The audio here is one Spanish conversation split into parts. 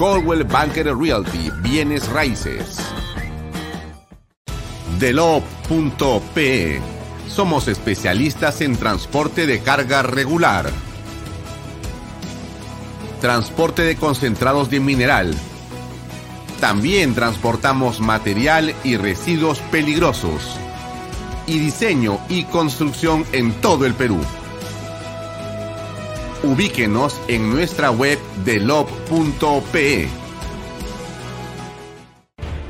Coldwell Banker Realty, bienes raíces. Delop.pe Somos especialistas en transporte de carga regular. Transporte de concentrados de mineral. También transportamos material y residuos peligrosos. Y diseño y construcción en todo el Perú. Ubíquenos en nuestra web delop.pe.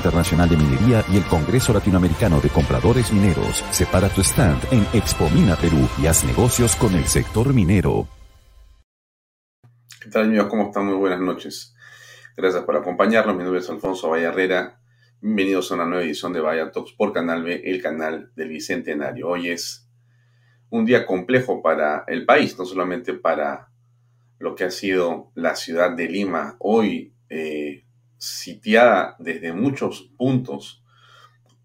Internacional de Minería y el Congreso Latinoamericano de Compradores Mineros. Separa tu stand en Expo Mina Perú y haz negocios con el sector minero. ¿Qué tal amigos? ¿Cómo están? Muy buenas noches. Gracias por acompañarnos. Mi nombre es Alfonso Valle Herrera. Bienvenidos a una nueva edición de Vaya Talks por Canal B, el canal del Bicentenario. Hoy es un día complejo para el país, no solamente para lo que ha sido la ciudad de Lima. Hoy eh, sitiada desde muchos puntos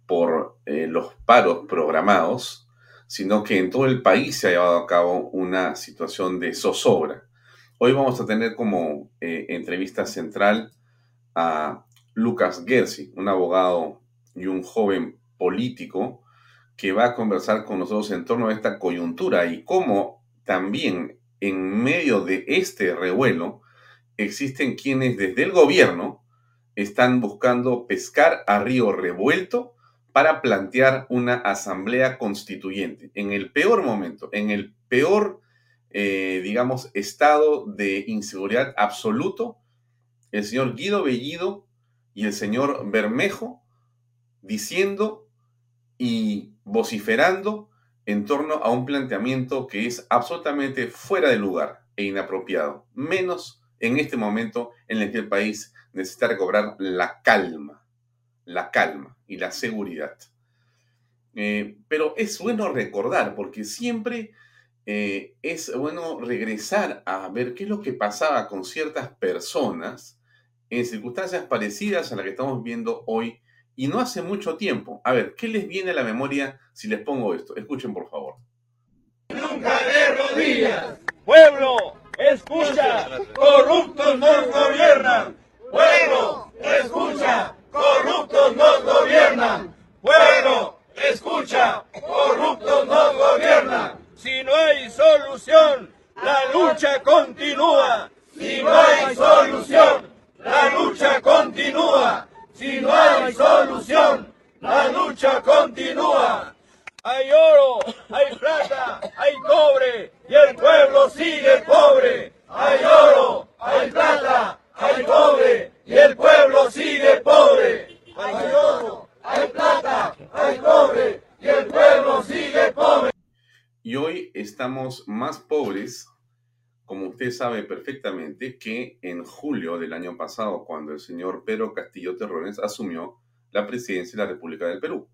por eh, los paros programados, sino que en todo el país se ha llevado a cabo una situación de zozobra. Hoy vamos a tener como eh, entrevista central a Lucas Gersi, un abogado y un joven político que va a conversar con nosotros en torno a esta coyuntura y cómo también en medio de este revuelo existen quienes desde el gobierno están buscando pescar a río revuelto para plantear una asamblea constituyente. En el peor momento, en el peor, eh, digamos, estado de inseguridad absoluto, el señor Guido Bellido y el señor Bermejo diciendo y vociferando en torno a un planteamiento que es absolutamente fuera de lugar e inapropiado, menos en este momento en el que el país necesita recobrar la calma, la calma y la seguridad. Eh, pero es bueno recordar, porque siempre eh, es bueno regresar a ver qué es lo que pasaba con ciertas personas en circunstancias parecidas a las que estamos viendo hoy y no hace mucho tiempo. A ver, ¿qué les viene a la memoria si les pongo esto? Escuchen, por favor. Nunca de rodillas. Pueblo, escucha, corruptos nos gobiernan Pueblo, escucha, corruptos nos gobiernan. Pueblo, escucha, corruptos nos gobiernan. Si no hay solución, la lucha continúa. Si no hay solución, la lucha continúa. Si no hay solución, la lucha continúa. Hay oro, hay plata, hay cobre y el pueblo sigue pobre. Hay oro, hay plata, hay pobre y el pueblo sigue pobre. Hay oro, hay plata, hay cobre y el pueblo sigue pobre. Y hoy estamos más pobres, como usted sabe perfectamente, que en julio del año pasado, cuando el señor Pedro Castillo Terrones asumió la presidencia de la República del Perú.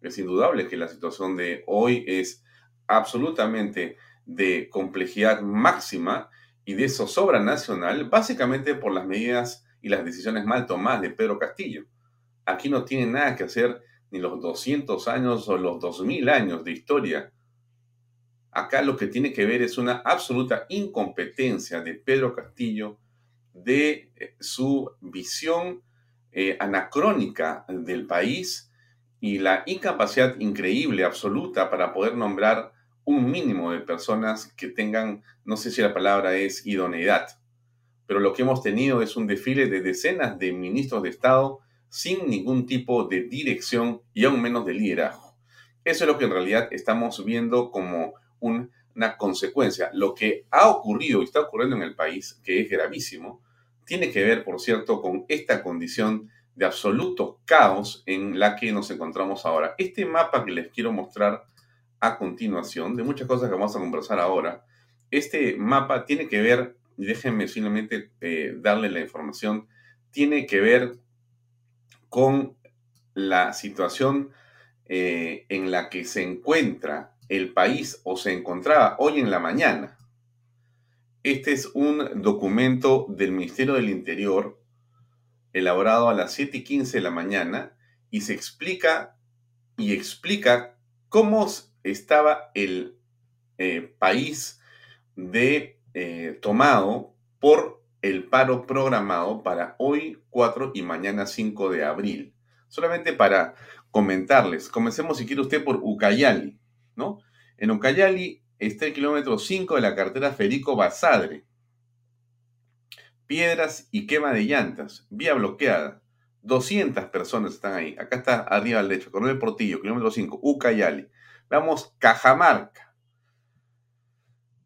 Es indudable que la situación de hoy es absolutamente de complejidad máxima y de zozobra nacional, básicamente por las medidas y las decisiones mal tomadas de Pedro Castillo. Aquí no tiene nada que hacer ni los 200 años o los 2000 años de historia. Acá lo que tiene que ver es una absoluta incompetencia de Pedro Castillo, de eh, su visión eh, anacrónica del país y la incapacidad increíble, absoluta, para poder nombrar un mínimo de personas que tengan, no sé si la palabra es idoneidad, pero lo que hemos tenido es un desfile de decenas de ministros de Estado sin ningún tipo de dirección y aún menos de liderazgo. Eso es lo que en realidad estamos viendo como una consecuencia. Lo que ha ocurrido y está ocurriendo en el país, que es gravísimo, tiene que ver, por cierto, con esta condición de absoluto caos en la que nos encontramos ahora. Este mapa que les quiero mostrar a continuación, de muchas cosas que vamos a conversar ahora, este mapa tiene que ver, déjenme simplemente eh, darle la información, tiene que ver con la situación eh, en la que se encuentra el país o se encontraba hoy en la mañana. Este es un documento del Ministerio del Interior elaborado a las 7 y 15 de la mañana y se explica y explica cómo estaba el eh, país de eh, tomado por el paro programado para hoy 4 y mañana 5 de abril. Solamente para comentarles, comencemos si quiere usted por Ucayali, ¿no? En Ucayali está el kilómetro 5 de la cartera Federico Basadre. Piedras y quema de llantas, vía bloqueada. 200 personas están ahí. Acá está arriba al derecho, Coronel Portillo, kilómetro 5, Ucayali. Cajamarca.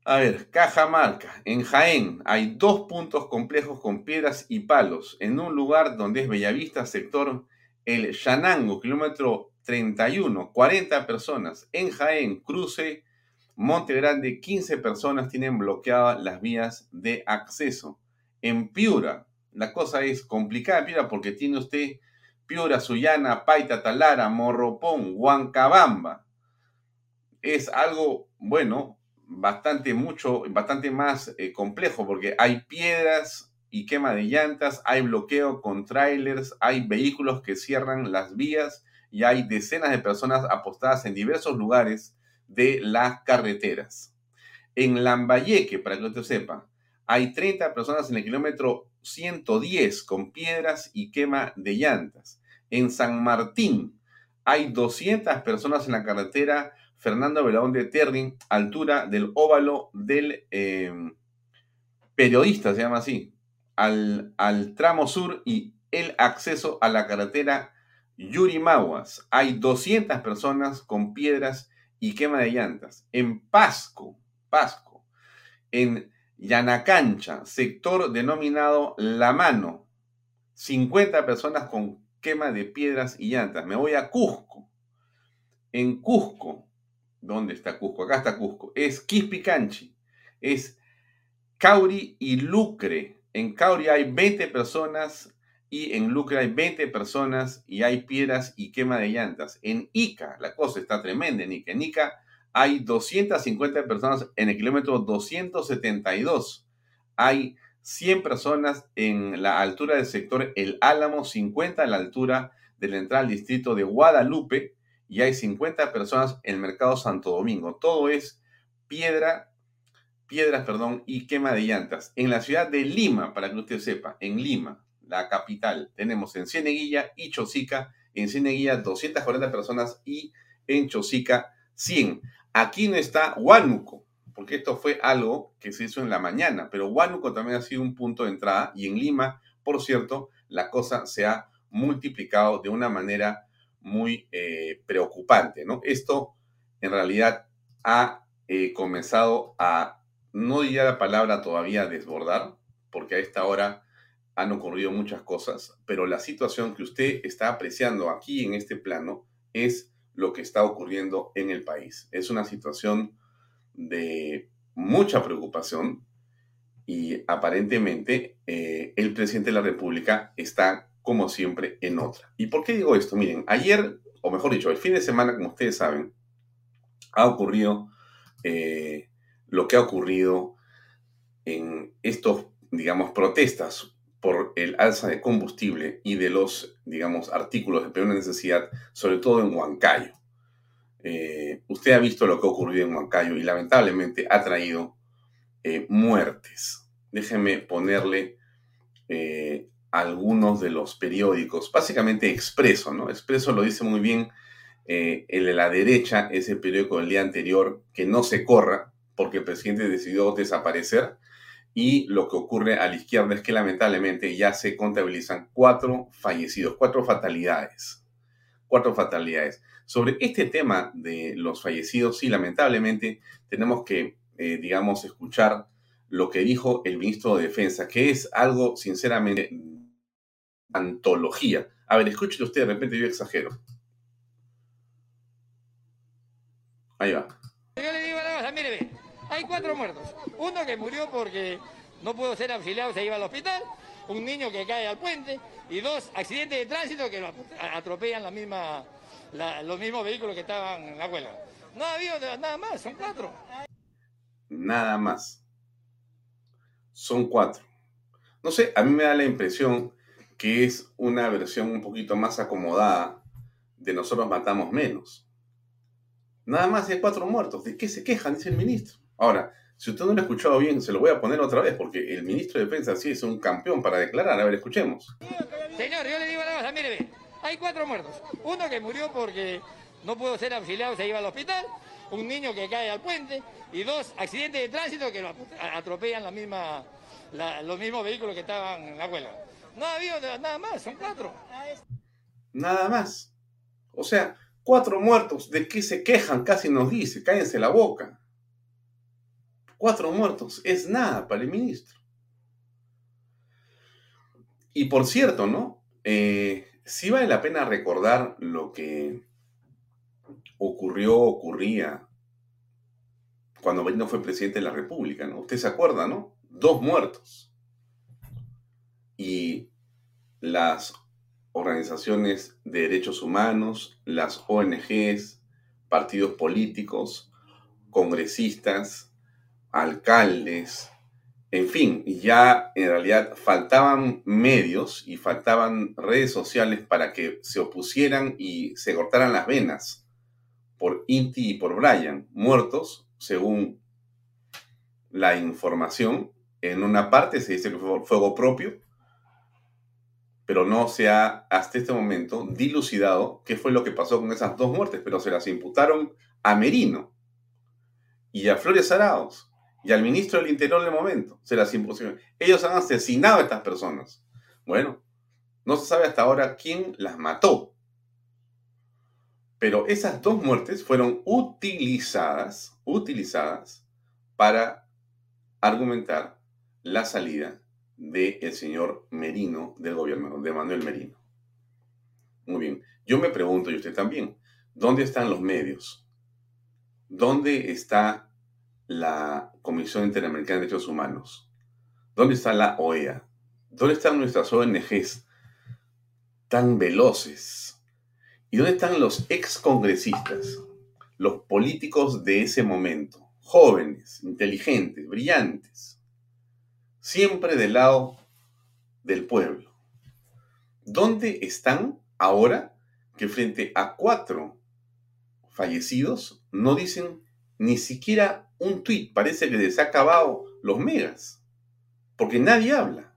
A ver, Cajamarca. En Jaén hay dos puntos complejos con piedras y palos. En un lugar donde es Bellavista, sector El Yanango, kilómetro 31, 40 personas. En Jaén, cruce Monte Grande, 15 personas tienen bloqueadas las vías de acceso. En Piura, la cosa es complicada, Piura, porque tiene usted Piura, Sullana, Paita, Talara, Morropón, Huancabamba es algo, bueno, bastante mucho, bastante más eh, complejo porque hay piedras y quema de llantas, hay bloqueo con trailers, hay vehículos que cierran las vías y hay decenas de personas apostadas en diversos lugares de las carreteras. En Lambayeque, para que usted sepa, hay 30 personas en el kilómetro 110 con piedras y quema de llantas. En San Martín hay 200 personas en la carretera Fernando Belaón de Terry, altura del óvalo del eh, periodista, se llama así, al, al, tramo sur y el acceso a la carretera Yurimaguas. Hay 200 personas con piedras y quema de llantas. En Pasco, Pasco, en Yanacancha, sector denominado La Mano, 50 personas con quema de piedras y llantas. Me voy a Cusco. En Cusco, ¿Dónde está Cusco? Acá está Cusco. Es Quispicanchi. Es Cauri y Lucre. En Cauri hay 20 personas y en Lucre hay 20 personas y hay piedras y quema de llantas. En Ica, la cosa está tremenda en Ica. En Ica hay 250 personas en el kilómetro 272. Hay 100 personas en la altura del sector El Álamo, 50 en la altura de la entrada al distrito de Guadalupe y hay 50 personas en el mercado Santo Domingo. Todo es piedra, piedras, perdón, y quema de llantas. En la ciudad de Lima, para que usted sepa, en Lima, la capital, tenemos en Cieneguilla y Chosica, en Cieneguilla 240 personas y en Chosica 100. Aquí no está Huánuco, porque esto fue algo que se hizo en la mañana, pero Huánuco también ha sido un punto de entrada y en Lima, por cierto, la cosa se ha multiplicado de una manera muy eh, preocupante, ¿no? Esto en realidad ha eh, comenzado a, no diría la palabra todavía desbordar, porque a esta hora han ocurrido muchas cosas, pero la situación que usted está apreciando aquí en este plano es lo que está ocurriendo en el país. Es una situación de mucha preocupación y aparentemente eh, el presidente de la República está como siempre, en otra. ¿Y por qué digo esto? Miren, ayer, o mejor dicho, el fin de semana, como ustedes saben, ha ocurrido eh, lo que ha ocurrido en estos, digamos, protestas por el alza de combustible y de los, digamos, artículos de primera necesidad, sobre todo en Huancayo. Eh, usted ha visto lo que ha ocurrido en Huancayo y lamentablemente ha traído eh, muertes. Déjeme ponerle algunos de los periódicos, básicamente Expreso, ¿no? Expreso lo dice muy bien, el de la derecha es el periódico del día anterior, que no se corra porque el presidente decidió desaparecer y lo que ocurre a la izquierda es que lamentablemente ya se contabilizan cuatro fallecidos, cuatro fatalidades. Cuatro fatalidades. Sobre este tema de los fallecidos, sí, lamentablemente tenemos que, eh, digamos, escuchar lo que dijo el ministro de Defensa, que es algo, sinceramente, antología. A ver, escúchelo usted, de repente yo exagero. Ahí va. Yo le digo a la mire, hay cuatro muertos. Uno que murió porque no pudo ser auxiliado, se iba al hospital. Un niño que cae al puente. Y dos accidentes de tránsito que lo atropellan la misma, los mismos vehículos que estaban en la huelga. No ha habido nada más, son cuatro. Nada más. Son cuatro. No sé, a mí me da la impresión que es una versión un poquito más acomodada de nosotros matamos menos. Nada más hay cuatro muertos. ¿De qué se quejan? Dice el ministro. Ahora, si usted no lo ha escuchado bien, se lo voy a poner otra vez, porque el ministro de Defensa sí es un campeón para declarar. A ver, escuchemos. Señor, yo le digo la cosa, mire, hay cuatro muertos. Uno que murió porque no pudo ser auxiliado, se iba al hospital. Un niño que cae al puente. Y dos accidentes de tránsito que lo atropellan los mismos vehículos que estaban en la huelga. No nada más, son cuatro. Nada más. O sea, cuatro muertos. ¿De qué se quejan? Casi nos dice. Cállense la boca. Cuatro muertos es nada para el ministro. Y por cierto, ¿no? Eh, sí vale la pena recordar lo que ocurrió, ocurría cuando Benito fue presidente de la República, ¿no? Usted se acuerda, ¿no? Dos muertos. Y las organizaciones de derechos humanos, las ONGs, partidos políticos, congresistas, alcaldes, en fin, ya en realidad faltaban medios y faltaban redes sociales para que se opusieran y se cortaran las venas por Inti y por Brian, muertos, según la información. En una parte se dice que fue fuego propio, pero no se ha hasta este momento dilucidado qué fue lo que pasó con esas dos muertes, pero se las imputaron a Merino y a Flores Araos y al ministro del Interior del momento. Se las impusieron. Ellos han asesinado a estas personas. Bueno, no se sabe hasta ahora quién las mató. Pero esas dos muertes fueron utilizadas, utilizadas para argumentar la salida del señor Merino del gobierno, de Manuel Merino. Muy bien. Yo me pregunto, y usted también, ¿dónde están los medios? ¿Dónde está la Comisión Interamericana de Derechos Humanos? ¿Dónde está la OEA? ¿Dónde están nuestras ONGs tan veloces? ¿Y dónde están los excongresistas? Los políticos de ese momento, jóvenes, inteligentes, brillantes, siempre del lado del pueblo. ¿Dónde están ahora que frente a cuatro fallecidos no dicen ni siquiera un tweet, parece que les ha acabado los megas, porque nadie habla,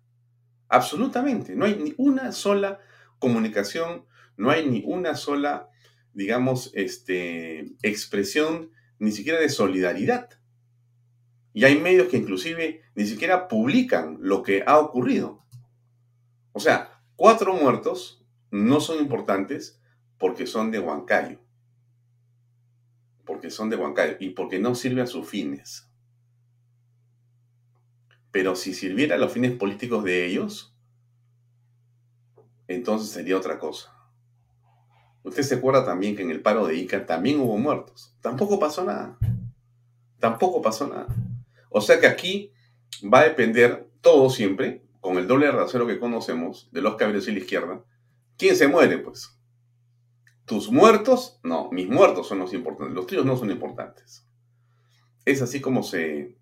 absolutamente, no hay ni una sola comunicación, no hay ni una sola, digamos, este, expresión ni siquiera de solidaridad. Y hay medios que inclusive ni siquiera publican lo que ha ocurrido. O sea, cuatro muertos no son importantes porque son de Huancayo porque son de Huancayo y porque no sirve a sus fines. Pero si sirviera a los fines políticos de ellos, entonces sería otra cosa. Usted se acuerda también que en el paro de Ica también hubo muertos. Tampoco pasó nada. Tampoco pasó nada. O sea que aquí va a depender todo siempre, con el doble rasero que conocemos, de los caballeros y la izquierda, quién se muere, pues. Tus muertos, no, mis muertos son los importantes, los tuyos no son importantes. Es así como se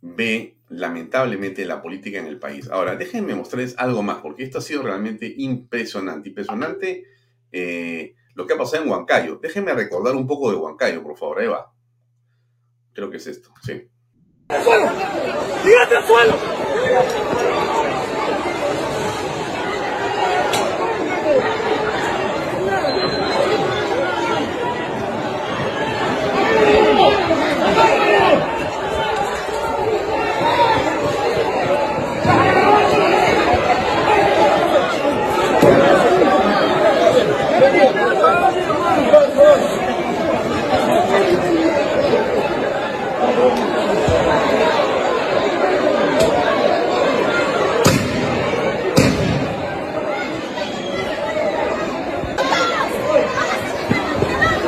ve lamentablemente la política en el país. Ahora, déjenme mostrarles algo más, porque esto ha sido realmente impresionante. Impresionante eh, lo que ha pasado en Huancayo. Déjenme recordar un poco de Huancayo, por favor, Eva. Creo que es esto, sí. suelo! al suelo!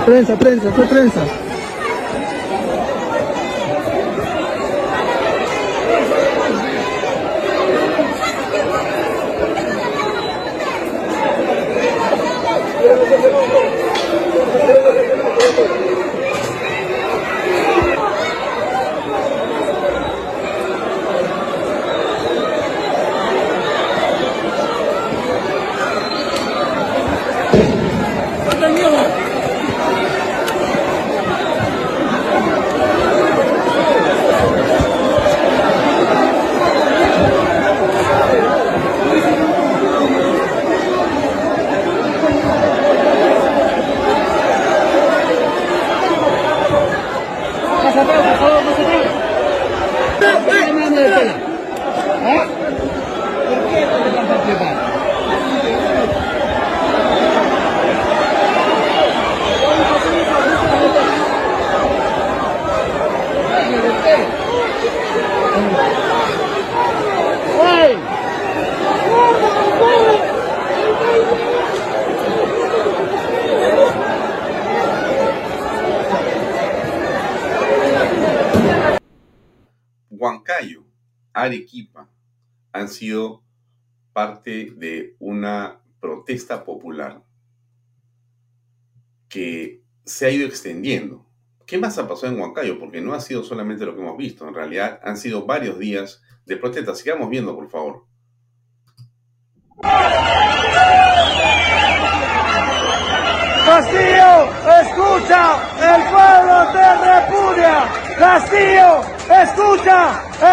Prensa, prensa, fue prensa. Arequipa han sido parte de una protesta popular que ha ido extendiendo. ¿Qué más ha pasado en Huancayo? Porque no ha sido solamente lo que hemos visto, en realidad han sido varios días de protesta. Sigamos viendo, por favor. Castillo, escucha, el pueblo te repudia. Castillo, escucha,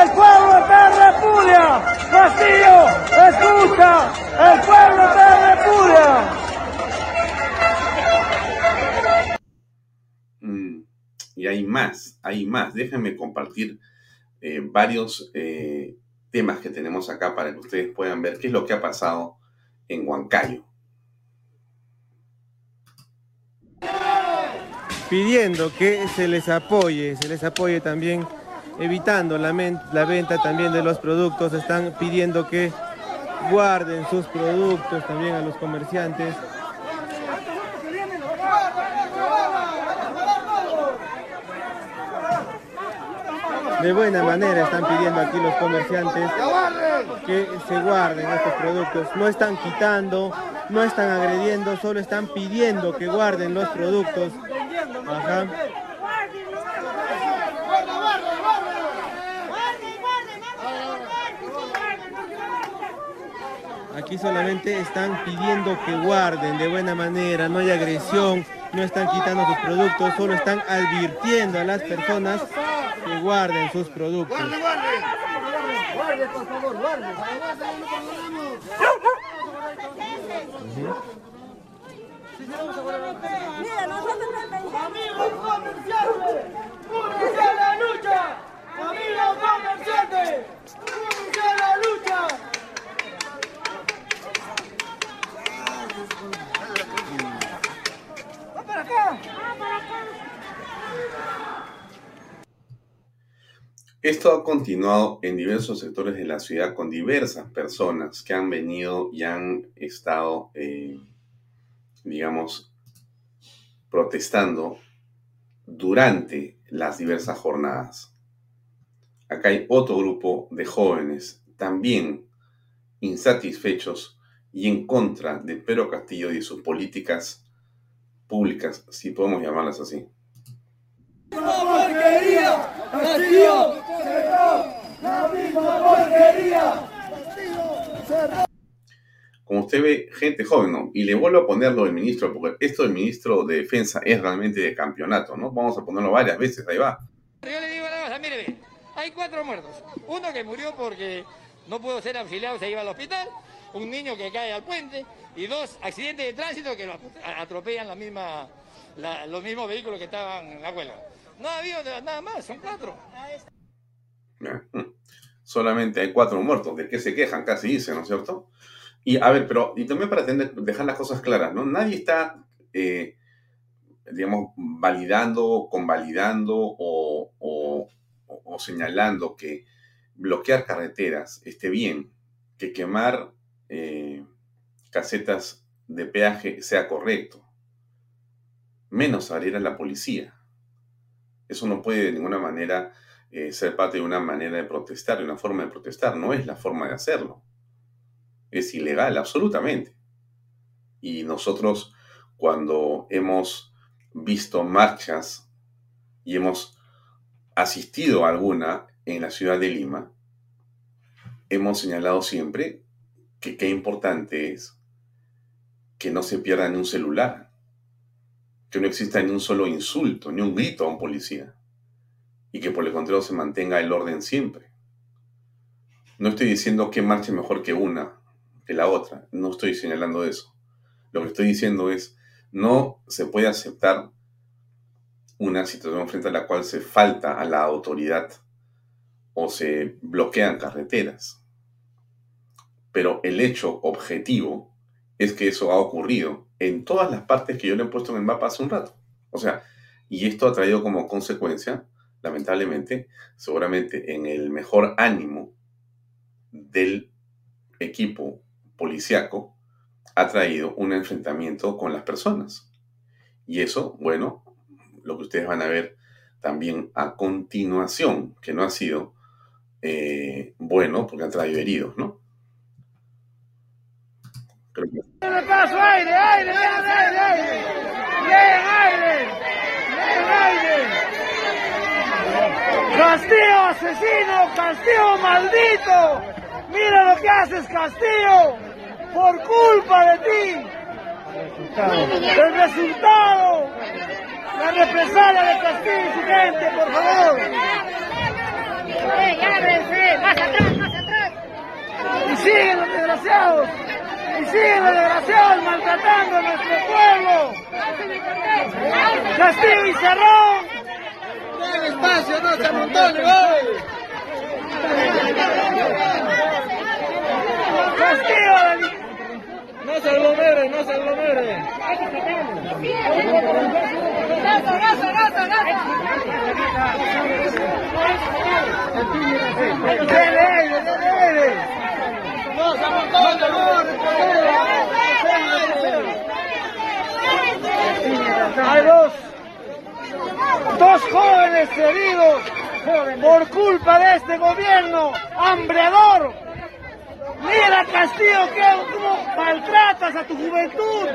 el pueblo te repudia. Castillo, escucha, hay más. Déjenme compartir eh, varios eh, temas que tenemos acá para que ustedes puedan ver qué es lo que ha pasado en Huancayo. pidiendo que se les apoye, se les apoye también evitando la, la venta también de los productos, están pidiendo que guarden sus productos también a los comerciantes. De buena manera están pidiendo aquí los comerciantes que se guarden estos productos. No están quitando, no están agrediendo, solo están pidiendo que guarden los productos. Aquí solamente están pidiendo que guarden de buena manera, no hay agresión, no están quitando sus productos, solo están advirtiendo a las personas que guarden sus productos. Guarde, por favor, guarde. Mira, nosotros Amigos comerciantes, únanse a la lucha. Amigos comerciantes, únanse a la lucha. ¡Va para acá! ¡Va para acá! Esto ha continuado en diversos sectores de la ciudad con diversas personas que han venido y han estado eh, digamos, protestando durante las diversas jornadas. Acá hay otro grupo de jóvenes también insatisfechos y en contra de Pedro Castillo y sus políticas públicas, si podemos llamarlas así. Porquería! ¡Cerró! ¡La misma porquería! Como usted ve, gente joven, ¿no? Y le vuelvo a ponerlo del ministro, porque esto del ministro de Defensa es realmente de campeonato, ¿no? Vamos a ponerlo varias veces, ahí va. Yo le digo la cosa, mire, hay cuatro muertos. Uno que murió porque no pudo ser auxiliado, se iba al hospital. Un niño que cae al puente. Y dos accidentes de tránsito que lo atropellan la misma, la, los mismos vehículos que estaban en la huelga. No nada más, son cuatro. Solamente hay cuatro muertos. ¿De qué se quejan? Casi dice, ¿no es cierto? Y a ver, pero y también para dejar las cosas claras, ¿no? Nadie está, eh, digamos, validando, convalidando o, o, o, señalando que bloquear carreteras esté bien, que quemar eh, casetas de peaje sea correcto. Menos abrir a la policía. Eso no puede de ninguna manera eh, ser parte de una manera de protestar, de una forma de protestar. No es la forma de hacerlo es ilegal, absolutamente. Y nosotros cuando hemos visto marchas y hemos asistido a alguna en la ciudad de Lima, hemos señalado siempre que qué importante es que no se pierda un celular, que no exista ni un solo insulto, ni un grito a un policía, y que por el contrario se mantenga el orden siempre. No estoy diciendo que marche mejor que una, que la otra. No estoy señalando eso. Lo que estoy diciendo es, no se puede aceptar una situación frente a la cual se falta a la autoridad o se bloquean carreteras. Pero el hecho objetivo es que eso ha ocurrido en todas las partes que yo le he puesto en el mapa hace un rato. O sea, y esto ha traído como consecuencia, lamentablemente, seguramente en el mejor ánimo del equipo policíaco ha traído un enfrentamiento con las personas. Y eso, bueno, lo que ustedes van a ver también a continuación, que no ha sido eh, bueno porque han traído heridos, ¿no? Creo que... paso, aire, aire, aire, aire! ¡Bien, aire! ¡Bien, aire! ¡Castillo asesino! ¡Castillo maldito! ¡Mira lo que haces, Castillo! por culpa de ti. El resultado. La represalia de Castillo y su gente, por favor. más atrás, más atrás. Y siguen los desgraciados. Y siguen los desgraciados maltratando a nuestro pueblo. Castillo y Cerrón. Espacio, no se hoy. Castillo no se aglomere, no se aglomere. Gato, gato, gato, gato. Dele, dele. No, se amontona, no, Hay dos, dos jóvenes heridos por culpa de este gobierno hambreador Mira, Castillo, que, cómo maltratas a tu juventud.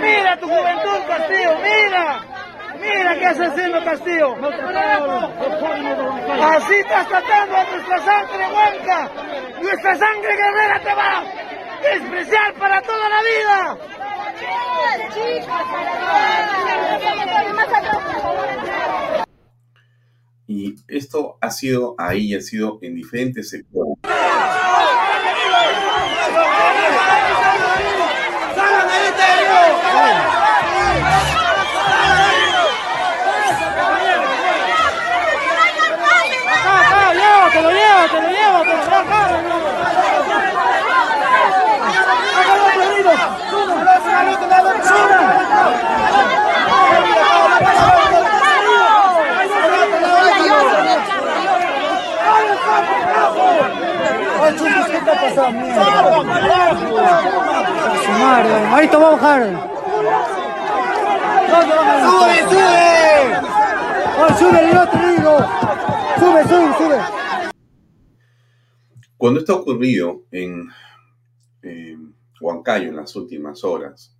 Mira tu juventud, Castillo, mira. Mira qué haciendo, Castillo. Así estás tratando a nuestra sangre huanca. Nuestra sangre guerrera te va a despreciar para toda la vida. Y esto ha sido ahí, ha sido en diferentes sectores. te lo llevo, te lo llevo, te lo Bajar. ¡Sube, sube! ¡Sube! ¡Sube, sube, sube! Cuando esto ha ocurrido en Huancayo en las últimas horas,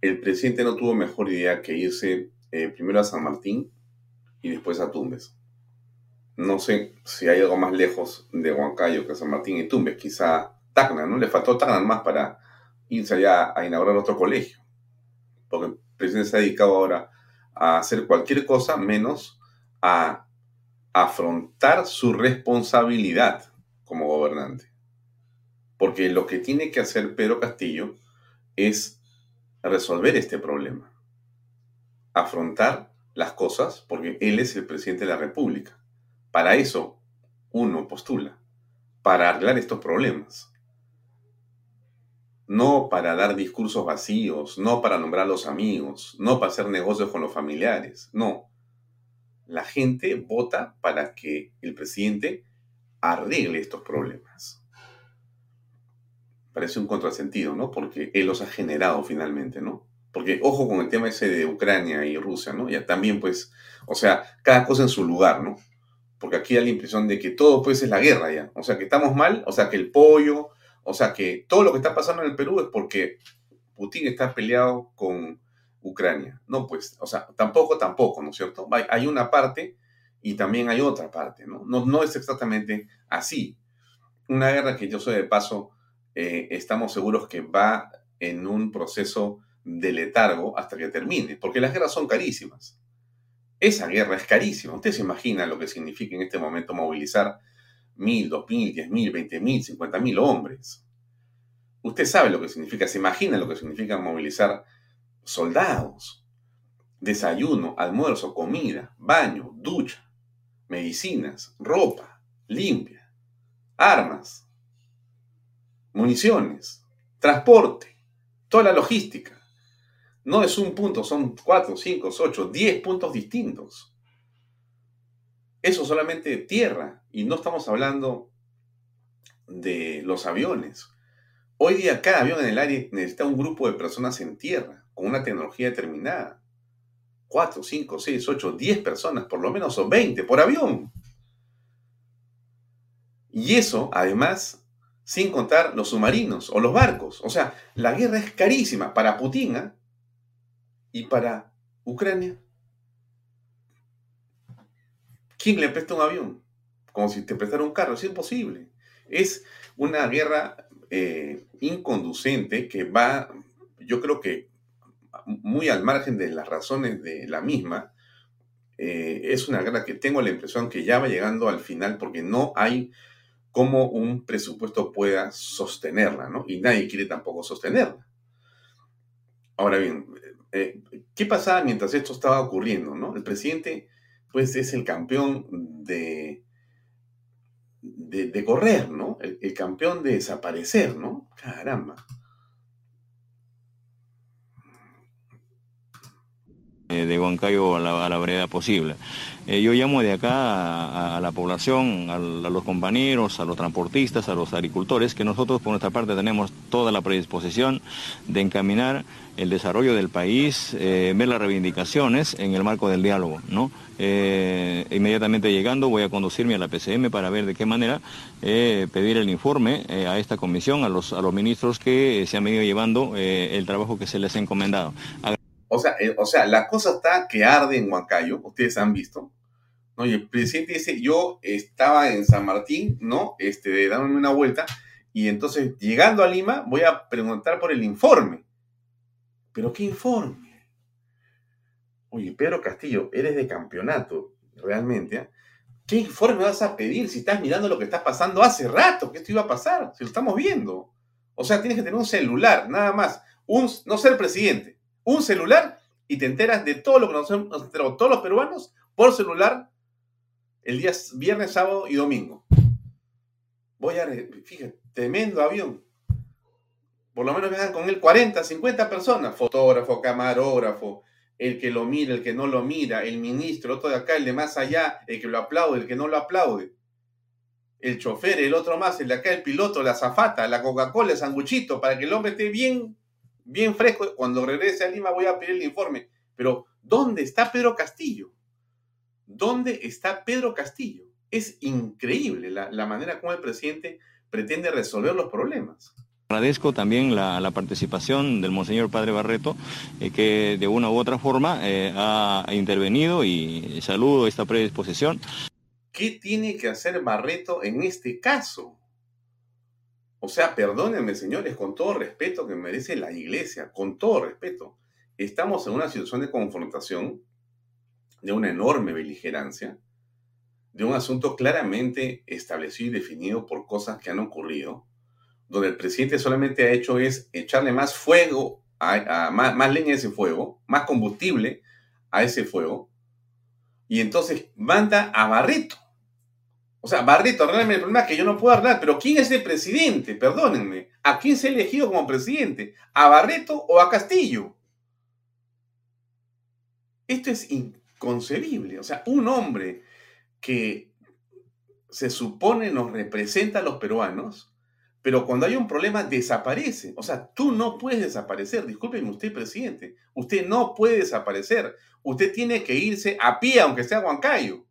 el presidente no tuvo mejor idea que irse eh, primero a San Martín y después a Tumbes. No sé si hay algo más lejos de Huancayo que San Martín y Tumbes, quizá Tacna, ¿no? Le faltó Tacna más para irse allá a inaugurar otro colegio. Porque el presidente se ha dedicado ahora a hacer cualquier cosa menos a afrontar su responsabilidad como gobernante. Porque lo que tiene que hacer Pedro Castillo es resolver este problema. Afrontar las cosas porque él es el presidente de la República. Para eso uno postula, para arreglar estos problemas. No para dar discursos vacíos, no para nombrar a los amigos, no para hacer negocios con los familiares, no. La gente vota para que el presidente arregle estos problemas parece un contrasentido, ¿no? Porque él los ha generado finalmente, ¿no? Porque ojo con el tema ese de Ucrania y Rusia, ¿no? Ya también, pues, o sea, cada cosa en su lugar, ¿no? Porque aquí da la impresión de que todo, pues, es la guerra ya. O sea, que estamos mal, o sea, que el pollo, o sea, que todo lo que está pasando en el Perú es porque Putin está peleado con Ucrania. No, pues, o sea, tampoco, tampoco, ¿no es cierto? Hay una parte y también hay otra parte, ¿no? No, es exactamente así. Una guerra que yo soy de paso eh, estamos seguros que va en un proceso de letargo hasta que termine, porque las guerras son carísimas. Esa guerra es carísima. Usted se imagina lo que significa en este momento movilizar mil, dos mil, diez mil, veinte mil, cincuenta mil hombres. Usted sabe lo que significa, se imagina lo que significa movilizar soldados, desayuno, almuerzo, comida, baño, ducha, medicinas, ropa, limpia, armas, municiones, transporte, toda la logística. No es un punto, son cuatro, cinco, ocho, diez puntos distintos. Eso solamente tierra, y no estamos hablando de los aviones. Hoy día cada avión en el aire necesita un grupo de personas en tierra, con una tecnología determinada. Cuatro, cinco, seis, ocho, diez personas, por lo menos, o veinte por avión. Y eso, además, sin contar los submarinos o los barcos. O sea, la guerra es carísima para Putin ¿eh? Y para Ucrania. ¿Quién le presta un avión? Como si te prestara un carro. Es imposible. Es una guerra eh, inconducente que va, yo creo que muy al margen de las razones de la misma. Eh, es una guerra que tengo la impresión que ya va llegando al final porque no hay cómo un presupuesto pueda sostenerla, ¿no? Y nadie quiere tampoco sostenerla. Ahora bien, eh, ¿qué pasaba mientras esto estaba ocurriendo, no? El presidente, pues, es el campeón de, de, correr, ¿no? El, campeón de desaparecer, ¿no? Caramba. Eh, de Huancayo a la, a brevedad posible. Eh, yo llamo de acá a, la población, a, los compañeros, a los transportistas, a los agricultores, que nosotros por nuestra parte tenemos toda la predisposición de encaminar el desarrollo del país, eh, ver las reivindicaciones en el marco del diálogo. ¿no? inmediatamente llegando voy a conducirme a la PCM para ver de qué manera pedir el informe a esta comisión, a los, a los ministros que se han venido llevando el trabajo que se les ha encomendado. O sea, eh, o sea, la cosa está que arde en Huancayo, ustedes han visto. ¿no? Y el presidente dice, yo estaba en San Martín, ¿no? Este, dándome una vuelta, y entonces llegando a Lima voy a preguntar por el informe. ¿Pero qué informe? Oye, Pedro Castillo, eres de campeonato, realmente. ¿eh? ¿Qué informe vas a pedir si estás mirando lo que está pasando hace rato? que esto iba a pasar? Si lo estamos viendo. O sea, tienes que tener un celular, nada más. Un, no ser presidente un celular y te enteras de todo lo que nos enterado todos los peruanos por celular el día viernes, sábado y domingo. Voy a, fíjate, tremendo avión. Por lo menos vengan con él 40, 50 personas, fotógrafo, camarógrafo, el que lo mira, el que no lo mira, el ministro, el otro de acá, el de más allá, el que lo aplaude, el que no lo aplaude, el chofer, el otro más, el de acá, el piloto, la zafata, la Coca-Cola, el sanguchito, para que el hombre esté bien bien fresco. Cuando regrese a Lima voy a pedir el informe. Pero, ¿dónde está Pedro Castillo? ¿Dónde está Pedro Castillo? Es increíble la, manera como el presidente pretende resolver los problemas. Agradezco también la, participación del Monseñor Padre Barreto, eh, que de una u otra forma eh, ha intervenido y saludo esta predisposición. ¿Qué tiene que hacer Barreto en este caso? O sea, perdónenme, señores, con todo respeto que merece la iglesia, con todo respeto. Estamos en una situación de confrontación, de una enorme beligerancia, de un asunto claramente establecido y definido por cosas que han ocurrido, donde el presidente solamente ha hecho es echarle más fuego, a, más, leña a ese fuego, más combustible a ese fuego, y entonces manda a Barreto o sea, Barreto, arreglame el problema que yo no puedo hablar, pero ¿quién es el presidente? Perdónenme. ¿A quién se ha elegido como presidente? ¿A Barreto o a Castillo? Esto es inconcebible. O sea, un hombre que se supone nos representa a los peruanos, pero cuando hay un problema desaparece. O sea, tú no puedes desaparecer. Discúlpeme usted, presidente. Usted no puede desaparecer. Usted tiene que irse a pie, aunque sea Huancayo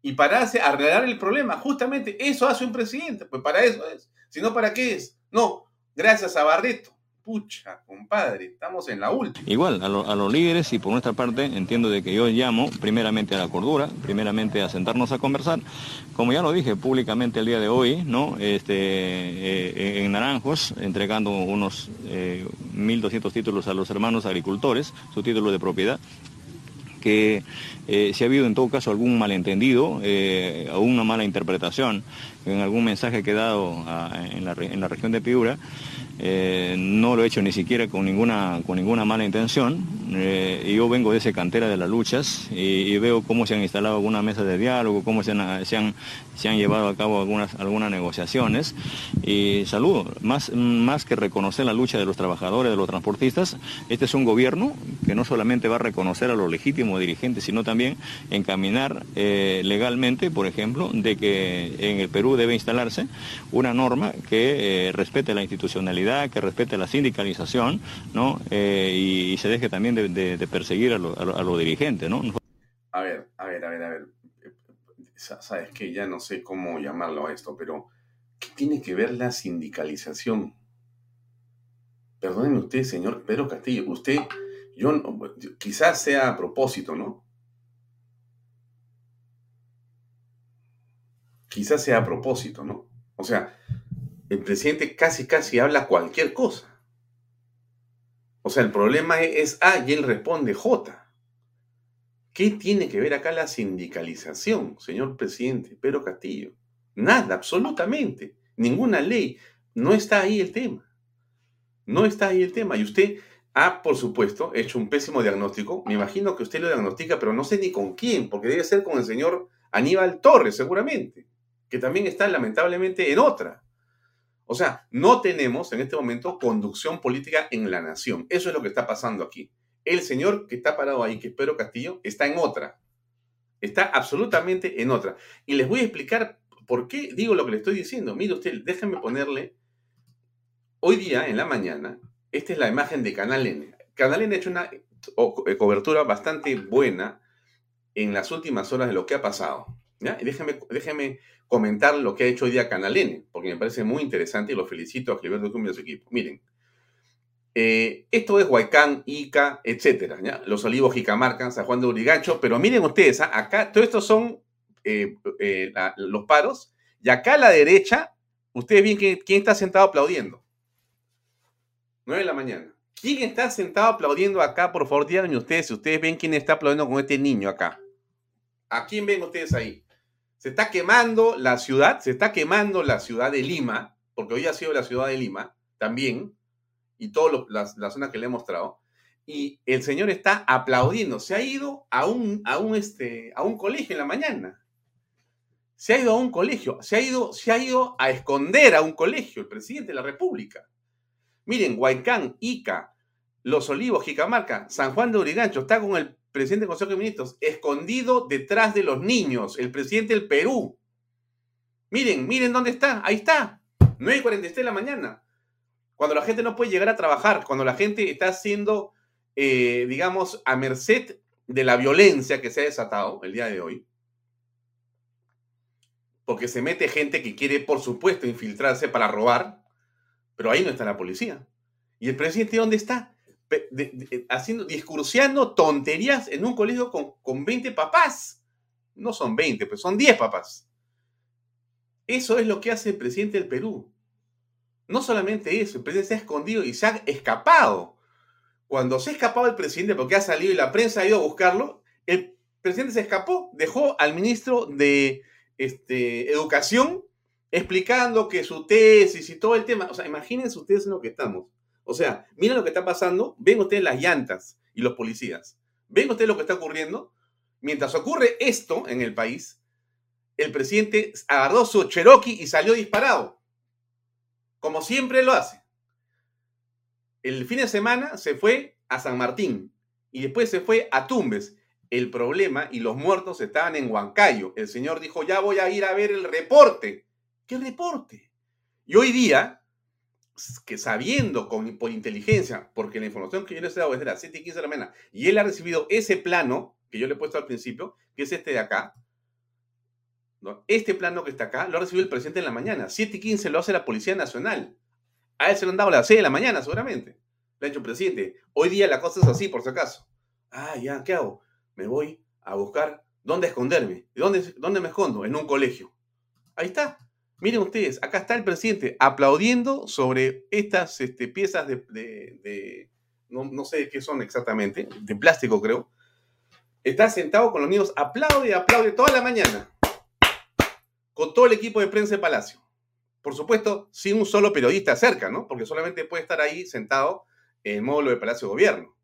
y pararse a arreglar el problema. Justamente eso hace un presidente, pues para eso es. Si no, ¿para qué es? No, gracias a Barreto. Pucha, compadre, estamos en la última. Igual, a, los líderes y por nuestra parte entiendo de que yo llamo primeramente a la cordura, primeramente a sentarnos a conversar. Como ya lo dije públicamente el día de hoy, ¿no? Este, eh, en Naranjos, entregando unos eh, 1.200 títulos a los hermanos agricultores, su título de propiedad, que eh, si ha habido en todo caso algún malentendido, eh, o una mala interpretación en algún mensaje que he dado en, la, en, la, región de Piura, eh, no lo he hecho ni siquiera con ninguna, con ninguna mala intención. Eh, yo vengo de esa cantera de las luchas y, veo cómo se han instalado algunas mesas de diálogo, cómo se han, se han, se han llevado a cabo algunas, algunas negociaciones. Y saludo, más, más que reconocer la lucha de los trabajadores, de los transportistas, este es un gobierno que no solamente va a reconocer a los legítimos dirigentes, sino también encaminar eh, legalmente, por ejemplo, de que en el Perú debe instalarse una norma que respete la institucionalidad que respete la sindicalización, ¿no? Eh, y, se deje también de, perseguir a los lo, lo dirigentes, ¿no? A ver, a ver, a ver, a ver. Sabes que ya no sé cómo llamarlo a esto, pero ¿qué tiene que ver la sindicalización? Perdónenme usted, señor Pedro Castillo, usted, yo, quizás sea a propósito, ¿no? Quizás sea a propósito, ¿no? O sea, el presidente casi casi habla cualquier cosa. O sea, el problema es A y él responde J. ¿Qué tiene que ver acá la sindicalización, señor presidente Pedro Castillo? Nada, absolutamente. Ninguna ley. No está ahí el tema. No está ahí el tema. Y usted ha, por supuesto, hecho un pésimo diagnóstico. Me imagino que usted lo diagnostica, pero no sé ni con quién, porque debe ser con el señor Aníbal Torres, seguramente, que también está lamentablemente en otra. O sea, no tenemos en este momento conducción política en la nación. Eso es lo que está pasando aquí. El señor que está parado ahí, que es Pedro Castillo, está en otra. Está absolutamente en otra. Y les voy a explicar por qué digo lo que le estoy diciendo. Mire usted, déjenme ponerle. Hoy día, en la mañana, esta es la imagen de Canal N. Canal N ha hecho una cobertura bastante buena en las últimas horas de lo que ha pasado. Y déjenme, déjenme comentar lo que ha hecho hoy día Canal N, porque me parece muy interesante y lo felicito a Gilberto Cumbia y su equipo. Miren, eh, esto es Huaycán, Ica, etcétera. Los Olivos, Jicamarca, San Juan de Urigancho, pero miren ustedes, ¿ah? acá, todo estos son eh, eh, los paros, y acá a la derecha, ustedes ven que, quién está sentado aplaudiendo. 9 de la mañana. ¿Quién está sentado aplaudiendo acá? Por favor, díganme ustedes si ustedes ven quién está aplaudiendo con este niño acá. ¿A quién ven ustedes ahí? Se está quemando la ciudad, se está quemando la ciudad de Lima, porque hoy ha sido la ciudad de Lima también, y todas las, zonas que le he mostrado, y el señor está aplaudiendo. Se ha ido a un, a un, este, a un colegio en la mañana. Se ha ido a un colegio, se ha ido, se ha ido a esconder a un colegio, el presidente de la República. Miren, Huaycán, Ica, Los Olivos, Jicamarca, San Juan de Urigancho, está con el presidente del Consejo de Ministros, escondido detrás de los niños, el presidente del Perú. Miren, miren dónde está, ahí está, 9.47 de la mañana. Cuando la gente no puede llegar a trabajar, cuando la gente está siendo, eh, digamos, a merced de la violencia que se ha desatado el día de hoy, porque se mete gente que quiere, por supuesto, infiltrarse para robar, pero ahí no está la policía. ¿Y el presidente dónde está? De, de, haciendo, discursiando tonterías en un colegio con, con 20 papás. No son 20, pues son 10 papás. Eso es lo que hace el presidente del Perú. No solamente eso, el presidente se ha escondido y se ha escapado. Cuando se ha escapado el presidente porque ha salido y la prensa ha ido a buscarlo, el presidente se escapó, dejó al ministro de este, Educación explicando que su tesis y todo el tema. O sea, imagínense ustedes en lo que estamos. O sea, miren lo que está pasando, ven ustedes las llantas y los policías. Ven ustedes lo que está ocurriendo. Mientras ocurre esto en el país, el presidente agarró su Cherokee y salió disparado, como siempre lo hace. El fin de semana se fue a San Martín y después se fue a Tumbes. El problema y los muertos estaban en Huancayo. El señor dijo, ya voy a ir a ver el reporte. ¿Qué reporte? Y hoy día, que sabiendo con, por inteligencia, porque la información que yo le he dado desde las 7 y 15 de la mañana, y él ha recibido ese plano que yo le he puesto al principio, que es este de acá, este plano que está acá lo ha recibido el presidente en la mañana. 7 y 15 lo hace la Policía Nacional. A él se lo han dado a las 6 de la mañana, seguramente. Le ha dicho, presidente, hoy día la cosa es así, por si acaso. Ah, ya, ¿qué hago? Me voy a buscar dónde esconderme. ¿Dónde, dónde me escondo? En un colegio. Ahí está. Miren ustedes, acá está el presidente aplaudiendo sobre estas este, piezas de, no, sé qué son exactamente, de plástico creo. Está sentado con los niños, aplaude, aplaude toda la mañana con todo el equipo de prensa de Palacio. Por supuesto, sin un solo periodista cerca, ¿no? Porque solamente puede estar ahí sentado en el módulo de Palacio de Gobierno.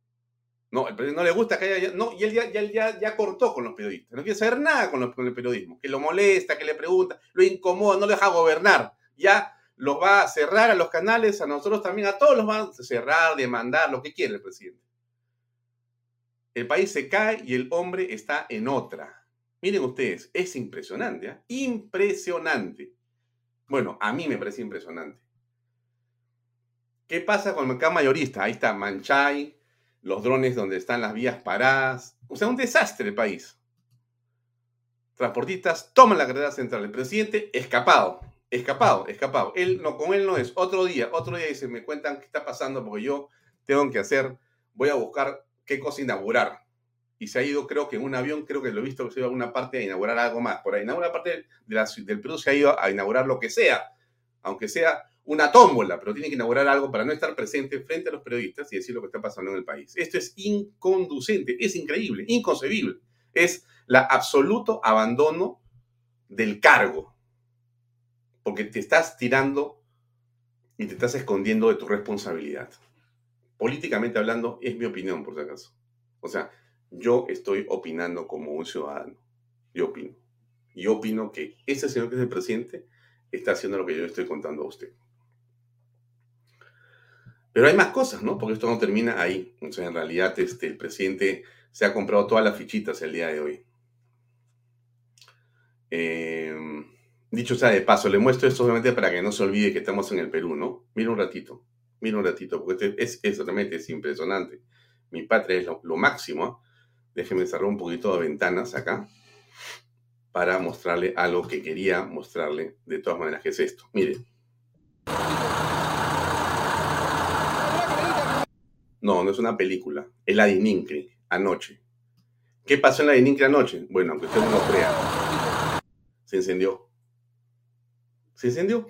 No, el presidente no le gusta que haya... No, y él ya, ya, cortó con los periodistas. No quiere saber nada con, el periodismo. Que lo molesta, que le pregunta, lo incomoda, no le deja gobernar. Ya los va a cerrar a los canales, a nosotros también, a todos los va a cerrar, demandar, lo que quiere el presidente. El país se cae y el hombre está en otra. Miren ustedes, es impresionante, ¿eh? impresionante. Bueno, a mí me parece impresionante. ¿Qué pasa con el mercado mayorista? Ahí está Manchay, los drones donde están las vías paradas. O sea, un desastre el país. Transportistas toman la carretera central. El presidente escapado, escapado, escapado. Él no, con él no es. Otro día, otro día dice, me cuentan qué está pasando porque yo tengo que hacer, voy a buscar qué cosa inaugurar y se ha ido, creo que en un avión, creo que lo he visto que se iba a una parte a inaugurar algo más. Por ahí, en alguna parte de del Perú se ha ido a inaugurar lo que sea, aunque sea una tómbola, pero tiene que inaugurar algo para no estar presente frente a los periodistas y decir lo que está pasando en el país. Esto es inconducente, es increíble, inconcebible. Es la absoluto abandono del cargo, porque te estás tirando y te estás escondiendo de tu responsabilidad. Políticamente hablando, es mi opinión, por si acaso. O sea, yo estoy opinando como un ciudadano. Yo opino. Yo opino que ese señor que es el presidente está haciendo lo que yo estoy contando a usted. Pero hay más cosas, ¿no? Porque esto no termina ahí. O sea, en realidad este, el presidente se ha comprado todas las fichitas el día de hoy. Em, dicho sea de paso, le muestro esto solamente para que no se olvide que estamos en el Perú, ¿no? Mira un ratito, mira un ratito, porque este es, es realmente es impresionante. Mi patria es lo, lo máximo. Déjenme cerrar un poquito de ventanas acá para mostrarle algo que quería mostrarle de todas maneras, que es esto. Miren. No, no es una película. Es la de anoche. ¿Qué pasó en la de anoche? Bueno, aunque usted no lo crea, se encendió. ¿Se encendió?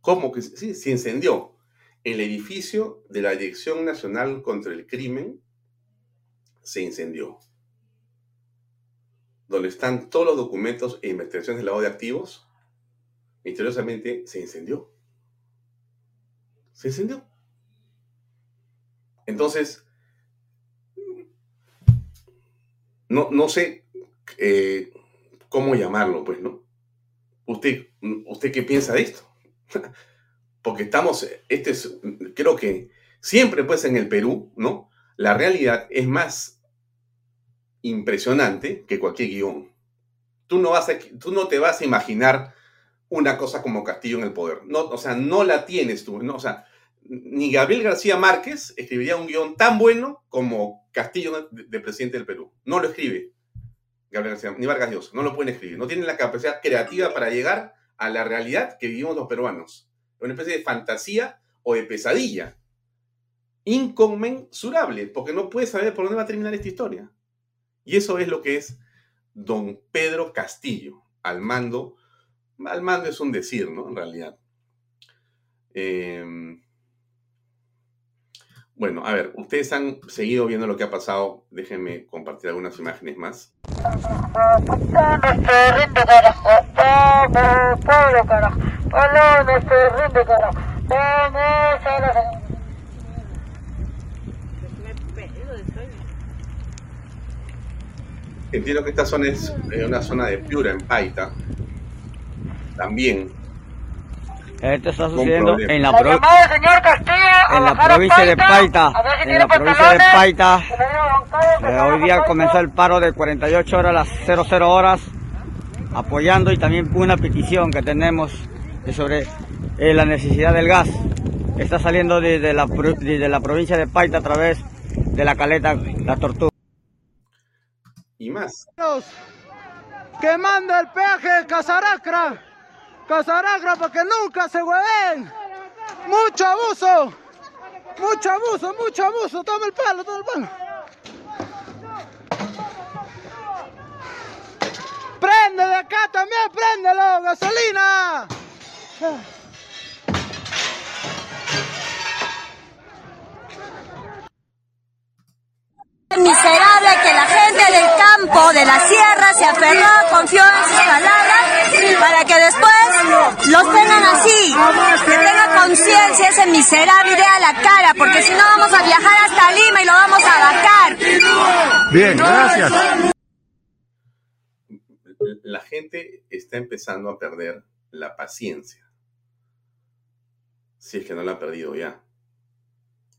¿Cómo que sí? Se incendió. El edificio de la Dirección Nacional contra el Crimen se incendió. Donde están todos los documentos e investigaciones de lavado de activos, misteriosamente se incendió. Se incendió. Entonces, no, no sé eh, cómo llamarlo, pues, ¿no? ¿Usted, ¿Usted qué piensa de esto? Porque estamos, este es, creo que siempre, pues, en el Perú, ¿no? La realidad es más impresionante que cualquier guion. Tú no, vas a, tú no te vas a imaginar una cosa como Castillo en el poder. No, o sea, no la tienes tú. No, o sea, ni Gabriel García Márquez escribiría un guion tan bueno como Castillo de, presidente del Perú. No lo escribe Gabriel García, ni Vargas Llosa. No lo pueden escribir. No tienen la capacidad creativa para llegar a la realidad que vivimos los peruanos. Una especie de fantasía o de pesadilla. Inconmensurable, porque no puedes saber por dónde va a terminar esta historia. Y eso es lo que es don Pedro Castillo, al mando. Al mando es un decir, ¿no? En realidad. Eh, bueno, a ver, ustedes han seguido viendo lo que ha pasado. Déjenme compartir algunas imágenes más. Entiendo que esta zona es eh, una zona de Piura, en Paita. También esto está sucediendo en la, pro en la provincia de Paita. En la provincia de Paita. Eh, hoy día comenzó el paro de 48 horas a las 00 horas, apoyando y también una petición que tenemos sobre eh, la necesidad del gas. Está saliendo desde la, desde la provincia de Paita a través de la caleta La Tortuga. Y más. Quemando el peaje de Casaracra. Casaragra para que nunca se hueven. Mucho abuso. Mucho abuso, mucho abuso. Toma el palo, toma el palo. Prende de acá también, préndelo, gasolina. Miserable que la gente del campo, de la sierra, se aferró, confió en sus palabras para que después los tengan así, que tenga conciencia ese miserable y a la cara, porque si no vamos a viajar hasta Lima y lo vamos a vacar. Bien, gracias. La gente está empezando a perder la paciencia. Si es que no la ha perdido ya.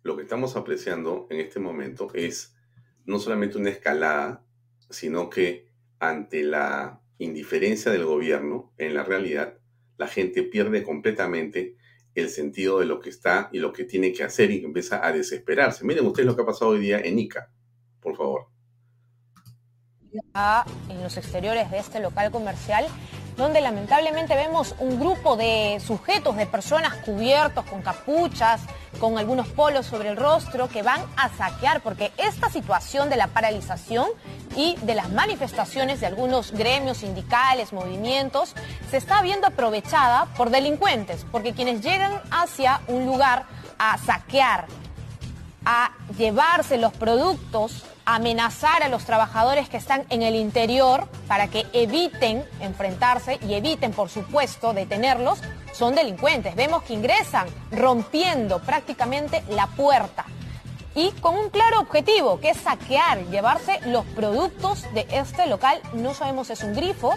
Lo que estamos apreciando en este momento es no solamente una escalada, sino que ante la indiferencia del gobierno, en la realidad, la gente pierde completamente el sentido de lo que está y lo que tiene que hacer y empieza a desesperarse. Miren ustedes lo que ha pasado hoy día en Ica, por favor. En los exteriores de este local comercial donde lamentablemente vemos un grupo de sujetos, de personas cubiertos con capuchas, con algunos polos sobre el rostro, que van a saquear, porque esta situación de la paralización y de las manifestaciones de algunos gremios sindicales, movimientos, se está viendo aprovechada por delincuentes, porque quienes llegan hacia un lugar a saquear, a llevarse los productos amenazar a los trabajadores que están en el interior para que eviten enfrentarse y eviten, por supuesto, detenerlos, son delincuentes. Vemos que ingresan rompiendo prácticamente la puerta y con un claro objetivo, que es saquear, llevarse los productos de este local. No sabemos si es un grifo,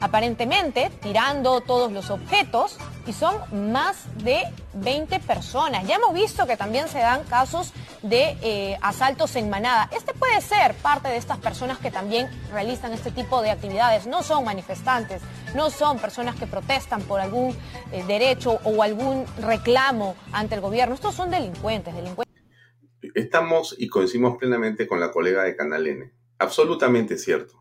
aparentemente tirando todos los objetos y son más de 20 personas. Ya hemos visto que también se dan casos de eh, asaltos en manada. Este puede ser parte de estas personas que también realizan este tipo de actividades. No son manifestantes, no son personas que protestan por algún eh, derecho o algún reclamo ante el gobierno. Estos son delincuentes, delincuentes. Estamos y coincidimos plenamente con la colega de Canal N. Absolutamente cierto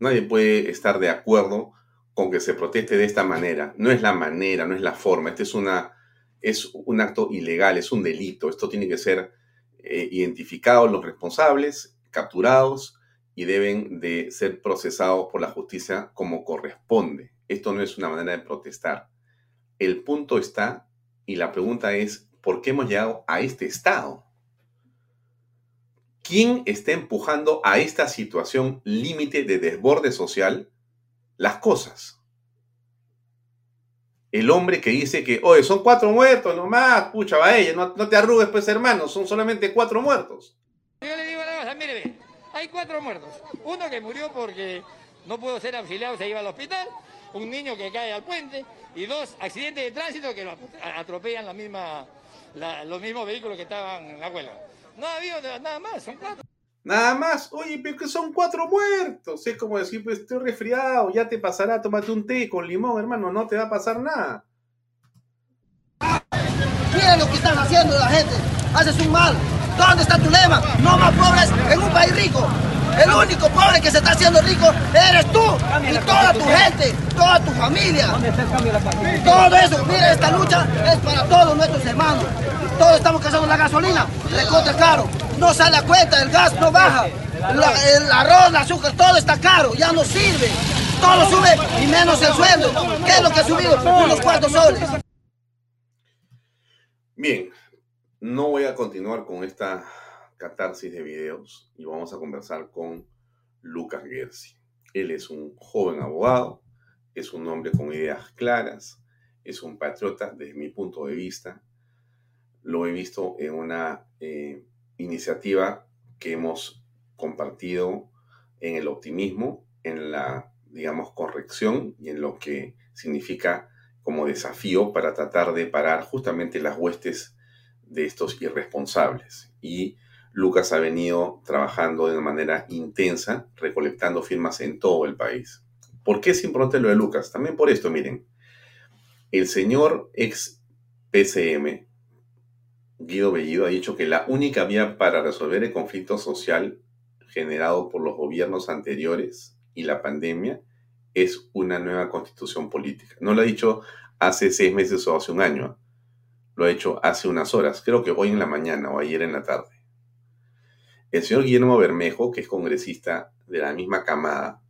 Nadie puede estar de acuerdo con que se proteste de esta manera. No es la manera, no es la forma. Este es, una, es un acto ilegal, es un delito. Esto tiene que ser eh, identificados los responsables, capturados y deben de ser procesados por la justicia como corresponde. Esto no es una manera de protestar. El punto está y la pregunta es, ¿por qué hemos llegado a este estado? ¿Quién está empujando a esta situación límite de desborde social? Las cosas. El hombre que dice que, oye, son cuatro muertos nomás, pucha, va ella, no, te arrugues pues hermano, son solamente cuatro muertos. Yo le digo la cosa, mire, hay cuatro muertos. Uno que murió porque no pudo ser auxiliado, se iba al hospital, un niño que cae al puente y dos accidentes de tránsito que atropellan los mismos vehículos que estaban en la huelga. No ha habido nada más, son cuatro. Nada más, oye, pero que son cuatro muertos. Es como decir, pues estoy resfriado, ya te pasará, tómate un té con limón, hermano, no te va a pasar nada. Mira lo que están haciendo la gente, haces un mal. ¿Dónde está tu lema? No más pobres en un país rico. El único pobre que se está haciendo rico eres tú y toda tu gente, toda tu familia. Todo eso, mira, esta lucha es para todos nuestros hermanos. Todos estamos casados la gasolina, recontra caro. No sale a cuenta, el gas no baja. el arroz, el azúcar, todo está caro, ya no sirve. Todo sube y menos el sueldo. ¿Qué es lo que ha subido? Unos cuartos soles. Bien, no voy a continuar con esta catarsis de videos y vamos a conversar con Lucas Gersi. Él es un joven abogado, es un hombre con ideas claras, es un patriota desde mi punto de vista. Lo he visto en una eh, iniciativa que hemos compartido en el optimismo, en la, digamos, corrección y en lo que significa como desafío para tratar de parar justamente las huestes de estos irresponsables. Y Lucas ha venido trabajando de una manera intensa, recolectando firmas en todo el país. ¿Por qué es importante lo de Lucas? También por esto, miren. El señor ex PCM, Guido Bellido, ha dicho que la única vía para resolver el conflicto social generado por los gobiernos anteriores y la pandemia es una nueva constitución política. No lo ha dicho hace seis meses o hace un año, lo ha hecho hace unas horas, creo que hoy en la mañana o ayer en la tarde. El señor Guillermo Bermejo, que es congresista de la misma camada,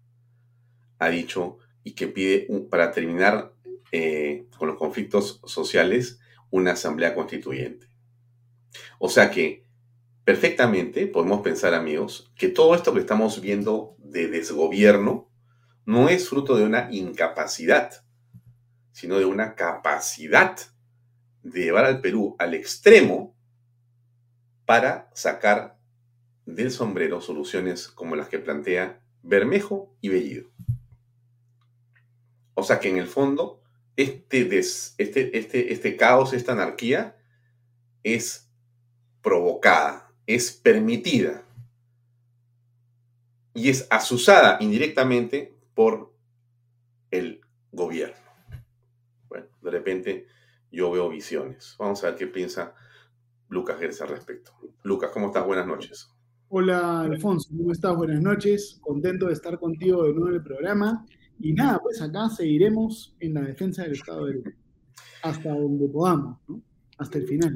ha dicho y que pide para terminar eh, con los conflictos sociales una asamblea constituyente. O sea que perfectamente podemos pensar, amigos, que todo esto que estamos viendo de desgobierno no es fruto de una incapacidad, sino de una capacidad de llevar al Perú al extremo para sacar del sombrero soluciones como las que plantea Bermejo y Bellido. O sea que en el fondo este, este, este, este caos, esta anarquía es provocada, es permitida y es asusada indirectamente por el gobierno. Bueno, de repente yo veo visiones. Vamos a ver qué piensa Lucas Gersa al respecto. Lucas, ¿cómo estás? Buenas noches. Hola Alfonso, ¿cómo estás? Buenas noches. Contento de estar contigo de nuevo en el programa. Y nada, pues acá seguiremos en la defensa del Estado de Derecho. Hasta donde podamos, ¿no? Hasta el final.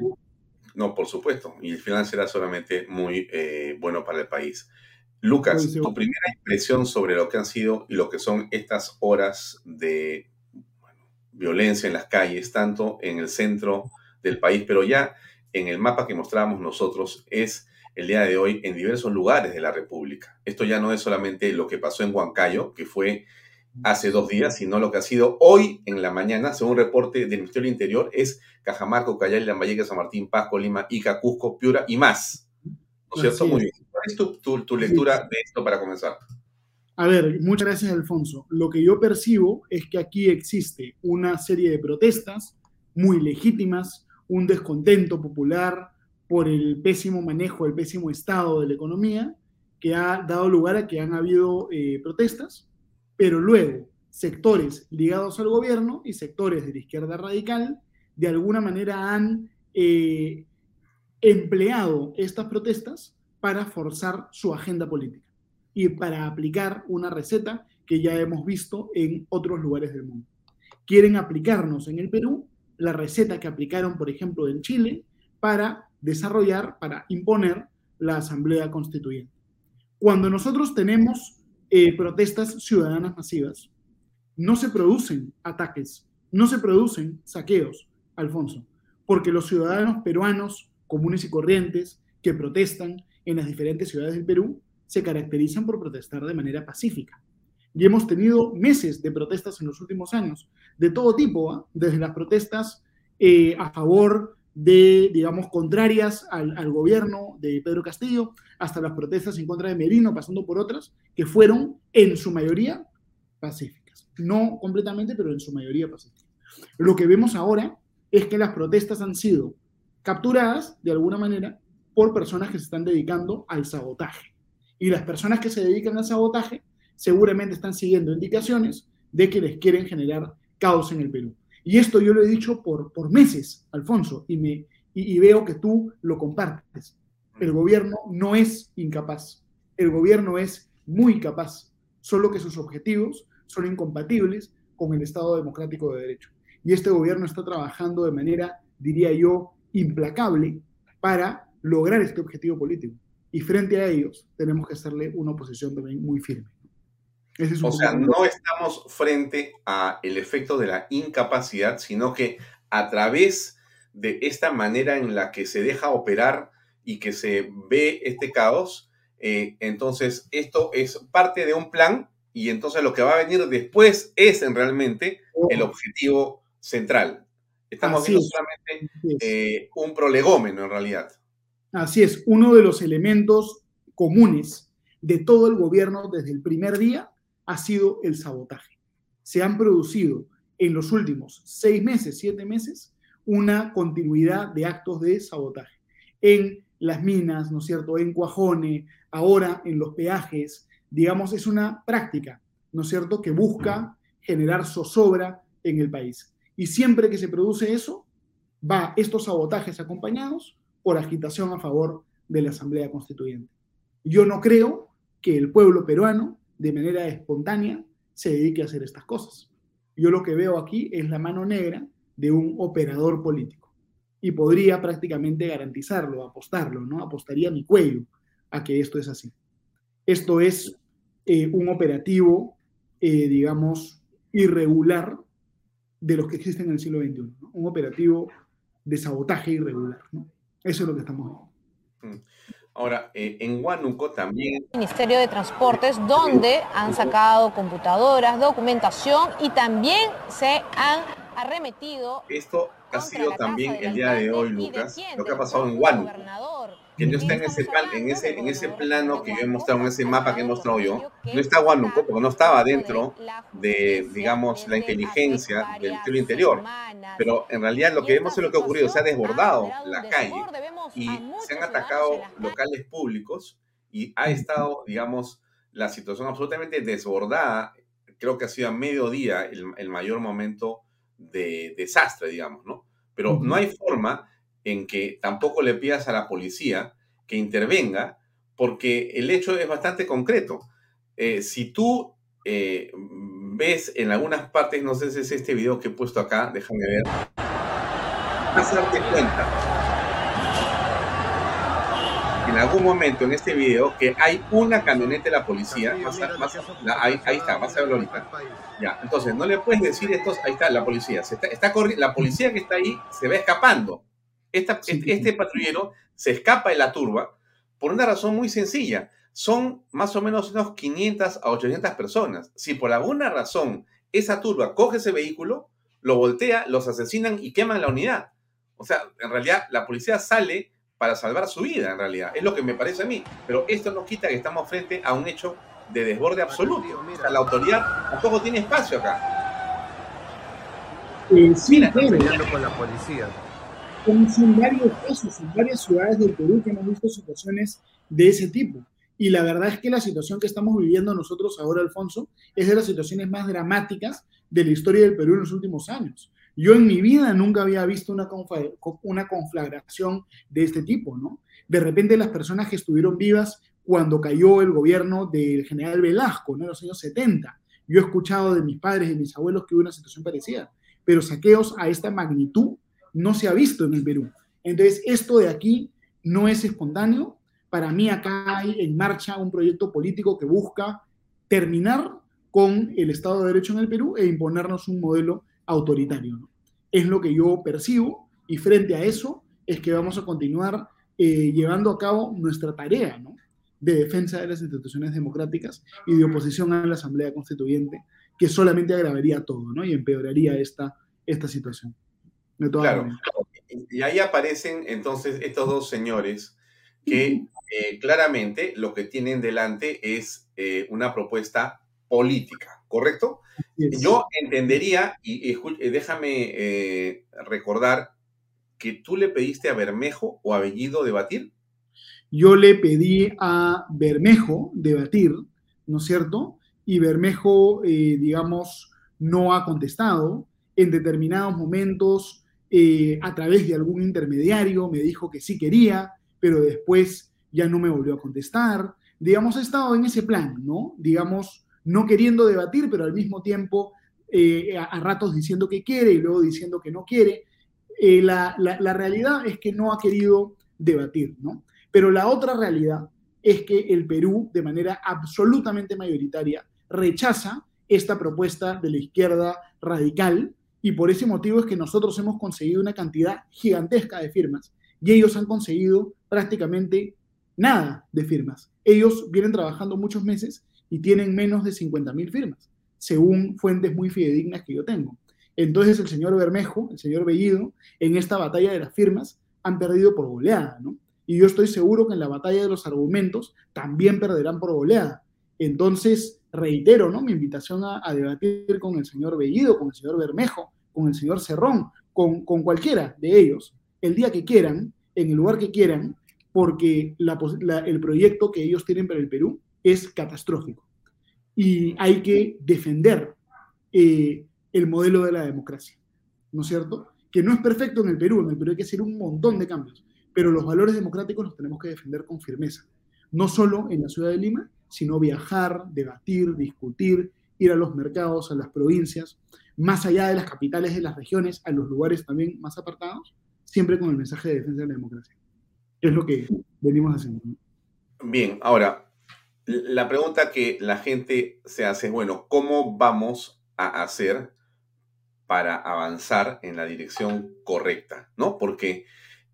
No, por supuesto. Y el final será solamente muy eh, bueno para el país. Lucas, tu primera impresión sobre lo que han sido y lo que son estas horas de violencia en las calles, tanto en el centro del país, pero ya en el mapa que mostrábamos nosotros es el día de hoy en diversos lugares de la República. Esto ya no es solamente lo que pasó en Huancayo, que fue hace dos días, sino lo que ha sido hoy en la mañana, según un reporte del Ministerio del Interior, es Cajamarco, Cayal, Lambayeque, San Martín, Pasco, Lima, Ica, Cusco, Piura y más. ¿No es cierto? Muy bien. ¿Cuál es tu, lectura de esto para comenzar? A ver, muchas gracias, Alfonso. Lo que yo percibo es que aquí existe una serie de protestas muy legítimas, un descontento popular por el pésimo manejo, el pésimo estado de la economía, que ha dado lugar a que han habido eh, protestas, pero luego sectores ligados al gobierno y sectores de la izquierda radical de alguna manera han eh, empleado estas protestas para forzar su agenda política y para aplicar una receta que ya hemos visto en otros lugares del mundo. Quieren aplicarnos en el Perú la receta que aplicaron, por ejemplo, en Chile para desarrollar, para imponer la Asamblea Constituyente. Cuando nosotros tenemos eh, protestas ciudadanas masivas, no se producen ataques, no se producen saqueos, Alfonso, porque los ciudadanos peruanos comunes y corrientes que protestan en las diferentes ciudades del Perú se caracterizan por protestar de manera pacífica. Y hemos tenido meses de protestas en los últimos años, de todo tipo, ¿ah? desde las protestas eh, a favor de, digamos, contrarias al, gobierno de Pedro Castillo, hasta las protestas en contra de Merino, pasando por otras, que fueron en su mayoría pacíficas. No completamente, pero en su mayoría pacíficas. Lo que vemos ahora es que las protestas han sido capturadas, de alguna manera, por personas que se están dedicando al sabotaje. Y las personas que se dedican al sabotaje seguramente están siguiendo indicaciones de que les quieren generar caos en el Perú. Y esto yo lo he dicho por, por meses, Alfonso, y, me, y, veo que tú lo compartes. El gobierno no es incapaz, el gobierno es muy capaz, solo que sus objetivos son incompatibles con el Estado democrático de derecho. Y este gobierno está trabajando de manera, diría yo, implacable para lograr este objetivo político. Y frente a ellos tenemos que hacerle una oposición también muy firme o sea, no estamos frente a el efecto de la incapacidad, sino que a través de esta manera en la que se deja operar y que se ve este caos, eh, entonces esto es parte de un plan y entonces lo que va a venir después es en realmente el objetivo central. Estamos viendo solamente eh, un prolegómeno en realidad. Así es, uno de los elementos comunes de todo el gobierno desde el primer día ha sido el sabotaje. Se han producido en los últimos seis meses, siete meses, una continuidad de actos de sabotaje en las minas, ¿no es cierto?, en Cuajone, ahora en los peajes, digamos, es una práctica, ¿no es cierto?, que busca generar zozobra en el país. Y siempre que se produce eso, va estos sabotajes acompañados por agitación a favor de la Asamblea Constituyente. Yo no creo que el pueblo peruano, de manera espontánea, se dedique a hacer estas cosas. Yo lo que veo aquí es la mano negra de un operador político. Y podría prácticamente garantizarlo, apostarlo, ¿no? Apostaría mi cuello a que esto es así. Esto es eh, un operativo, eh, digamos, irregular de los que existen en el siglo XXI. Un operativo de sabotaje irregular. Eso es lo que estamos viendo. Mm. Ahora, eh, en Huánuco también... Ministerio de Transportes, donde han sacado computadoras, documentación y también se han arremetido... Esto ha sido también el día de hoy, Lucas, lo que ha pasado en Huánuco que no está en ese, plan, en ese, en ese plano que yo he mostrado, en ese mapa que he mostrado yo, no está Huánuco, porque no estaba dentro de, digamos, la inteligencia del Ministerio Interior. Pero en realidad lo que vemos es lo que ha ocurrido, se ha desbordado la calle y se han atacado locales públicos y ha estado, digamos, la situación absolutamente desbordada. Creo que ha sido a mediodía el, el mayor momento de desastre, digamos, ¿no? Pero no hay forma en que tampoco le pidas a la policía que intervenga, porque el hecho es bastante concreto. Eh, si tú eh, ves en algunas partes, no sé si es este video que he puesto acá, déjame ver, vas a darte cuenta en algún momento en este video que hay una camioneta de la policía, ahí, está, vas a verlo ahorita. Ya, entonces no le puedes decir esto, ahí está la policía, se está, está la policía que está ahí se va escapando este, patrullero se escapa de la turba por una razón muy sencilla. Son más o menos unos 500 a 800 personas. Si por alguna razón esa turba coge ese vehículo, lo voltea, los asesinan y queman la unidad. O sea, en realidad la policía sale para salvar su vida, en realidad. Es lo que me parece a mí. Pero esto no quita que estamos frente a un hecho de desborde absoluto. la autoridad tampoco tiene espacio acá. Eh, sí, con la policía son varios casos, en varias ciudades del Perú que hemos visto situaciones de ese tipo. Y la verdad es que la situación que estamos viviendo nosotros ahora, Alfonso, es de las situaciones más dramáticas de la historia del Perú en los últimos años. Yo en mi vida nunca había visto una, una conflagración de este tipo, ¿no? De repente las personas que estuvieron vivas cuando cayó el gobierno del general Velasco, ¿no? En los años 70. Yo he escuchado de mis padres y mis abuelos que hubo una situación parecida, pero saqueos a esta magnitud no se ha visto en el Perú. Entonces, esto de aquí no es espontáneo. Para mí acá hay en marcha un proyecto político que busca terminar con el Estado de Derecho en el Perú e imponernos un modelo autoritario. Es lo que yo percibo y frente a eso es que vamos a continuar eh, llevando a cabo nuestra tarea de defensa de las instituciones democráticas y de oposición a la Asamblea Constituyente, que solamente agravaría todo y empeoraría esta, esta situación claro. Y ahí aparecen entonces estos dos señores que eh, claramente lo que tienen delante es eh, una propuesta política, ¿correcto? Yo entendería, y, eh, déjame recordar, que tú le pediste a Bermejo o a Bellido debatir. Yo le pedí a Bermejo debatir, ¿no es cierto? Y Bermejo, digamos, no ha contestado. En determinados momentos eh, a través de algún intermediario, me dijo que sí quería, pero después ya no me volvió a contestar. Digamos, he estado en ese plan, ¿no? Digamos, no queriendo debatir, pero al mismo tiempo eh, a, ratos diciendo que quiere y luego diciendo que no quiere. Eh, la, la, realidad es que no ha querido debatir, ¿no? Pero la otra realidad es que el Perú, de manera absolutamente mayoritaria, rechaza esta propuesta de la izquierda radical Y por ese motivo es que nosotros hemos conseguido una cantidad gigantesca de firmas y ellos han conseguido prácticamente nada de firmas. Ellos vienen trabajando muchos meses y tienen menos de 50.000 firmas, según fuentes muy fidedignas que yo tengo. Entonces el señor Bermejo, el señor Bellido, en esta batalla de las firmas han perdido por goleada, ¿no? Y yo estoy seguro que en la batalla de los argumentos también perderán por goleada. Entonces, reitero, ¿no? Mi invitación a, debatir con el señor Bellido, con el señor Bermejo, con el señor Cerrón, con, con cualquiera de ellos, el día que quieran, en el lugar que quieran, porque el proyecto que ellos tienen para el Perú es catastrófico. Y hay que defender eh, el modelo de la democracia, ¿no es cierto? Que no es perfecto en el Perú, en el Perú hay que hacer un montón de cambios, pero los valores democráticos los tenemos que defender con firmeza, no solo en la ciudad de Lima, sino viajar, debatir, discutir, ir a los mercados, a las provincias, más allá de las capitales de las regiones, a los lugares también más apartados, siempre con el mensaje de defensa de la democracia. Es lo que venimos haciendo. Bien, ahora, la pregunta que la gente se hace es, bueno, ¿cómo vamos a hacer para avanzar en la dirección correcta, ¿no? Porque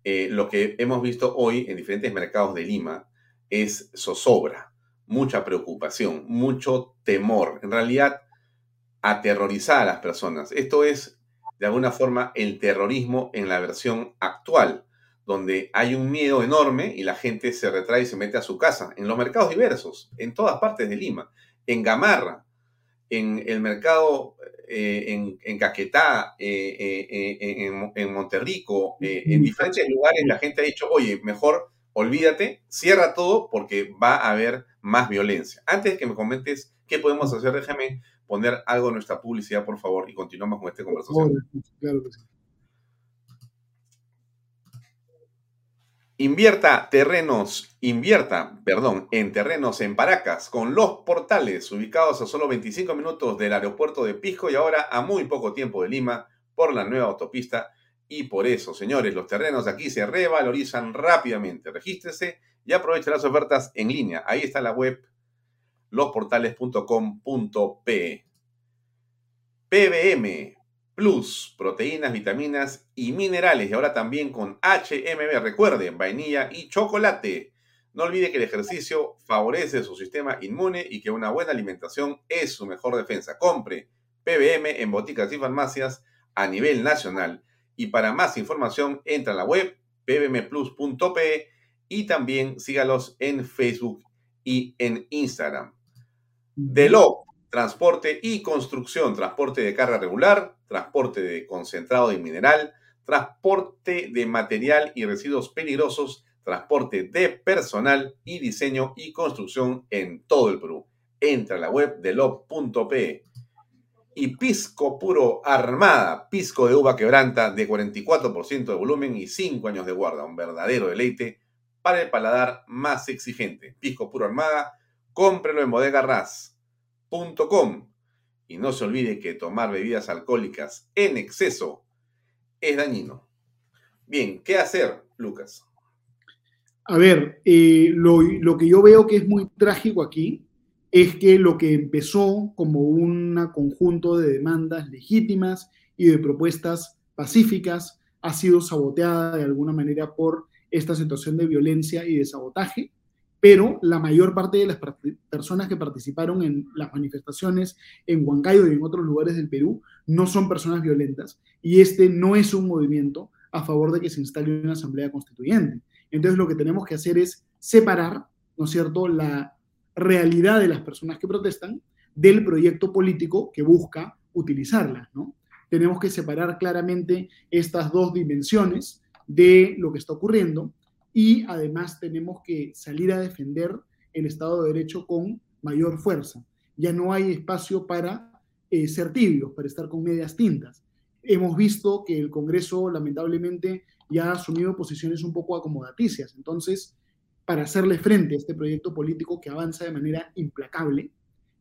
eh, lo que hemos visto hoy en diferentes mercados de Lima es zozobra, mucha preocupación, mucho temor, en realidad aterrorizar a las personas. Esto es, de alguna forma, el terrorismo en la versión actual, donde hay un miedo enorme y la gente se retrae y se mete a su casa, en los mercados diversos, en todas partes de Lima, en Gamarra, en el mercado eh, en, Caquetá, eh, eh, en, Monterrico, en diferentes lugares la gente ha dicho, oye, mejor olvídate, cierra todo porque va a haber más violencia. Antes de que me comentes qué podemos hacer, déjame poner algo en nuestra publicidad, por favor, y continuamos con esta conversación. Claro que sí. Invierta terrenos, invierta, perdón, en terrenos en Paracas con los portales ubicados a solo 25 minutos del aeropuerto de Pisco y ahora a muy poco tiempo de Lima por la nueva autopista. Y por eso, señores, los terrenos aquí se revalorizan rápidamente. Regístrese y aproveche las ofertas en línea. Ahí está la web losportales.com.pe. PBM, Plus, proteínas, vitaminas y minerales. Y ahora también con HMB, recuerden, vainilla y chocolate. No olvide que el ejercicio favorece su sistema inmune y que una buena alimentación es su mejor defensa. Compre PBM en boticas y farmacias a nivel nacional. Y para más información, entra a la web pbmplus.pe y también sígalos en Facebook y en Instagram. Delo, transporte y construcción, transporte de carga regular, transporte de concentrado de mineral, transporte de material y residuos peligrosos, transporte de personal y diseño y construcción en todo el Perú. Entra a la web de lob.pe. Y pisco puro armada, pisco de uva quebranta de 44% de volumen y 5 años de guarda, un verdadero deleite para el paladar más exigente. Pisco puro armada, cómprelo en bodegarras.com y no se olvide que tomar bebidas alcohólicas en exceso es dañino. Bien, ¿qué hacer, Lucas? A ver, eh, lo, que yo veo que es muy trágico aquí es que lo que empezó como un conjunto de demandas legítimas y de propuestas pacíficas ha sido saboteada de alguna manera por esta situación de violencia y de sabotaje pero la mayor parte de las personas que participaron en las manifestaciones en Huancayo y en otros lugares del Perú no son personas violentas y este no es un movimiento a favor de que se instale una asamblea constituyente. Entonces lo que tenemos que hacer es separar, ¿no es cierto?, la realidad de las personas que protestan del proyecto político que busca utilizarla, ¿no? Tenemos que separar claramente estas dos dimensiones de lo que está ocurriendo y además tenemos que salir a defender el Estado de Derecho con mayor fuerza. Ya no hay espacio para eh, ser tibios, para estar con medias tintas. Hemos visto que el Congreso lamentablemente ya ha asumido posiciones un poco acomodaticias. Entonces, para hacerle frente a este proyecto político que avanza de manera implacable,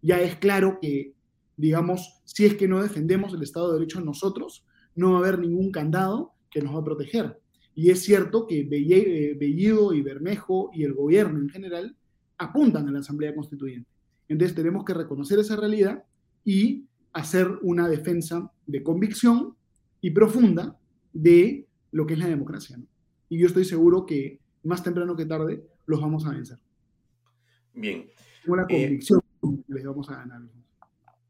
ya es claro que, digamos, si es que no defendemos el Estado de Derecho nosotros, no va a haber ningún candado que nos va a proteger. Y es cierto que eh, Bellido y Bermejo y el gobierno en general apuntan a la Asamblea Constituyente. Entonces tenemos que reconocer esa realidad y hacer una defensa de convicción y profunda de lo que es la democracia. ¿no? Y yo estoy seguro que más temprano que tarde los vamos a vencer. Bien. Tengo la Eh, convicción que les vamos a ganar.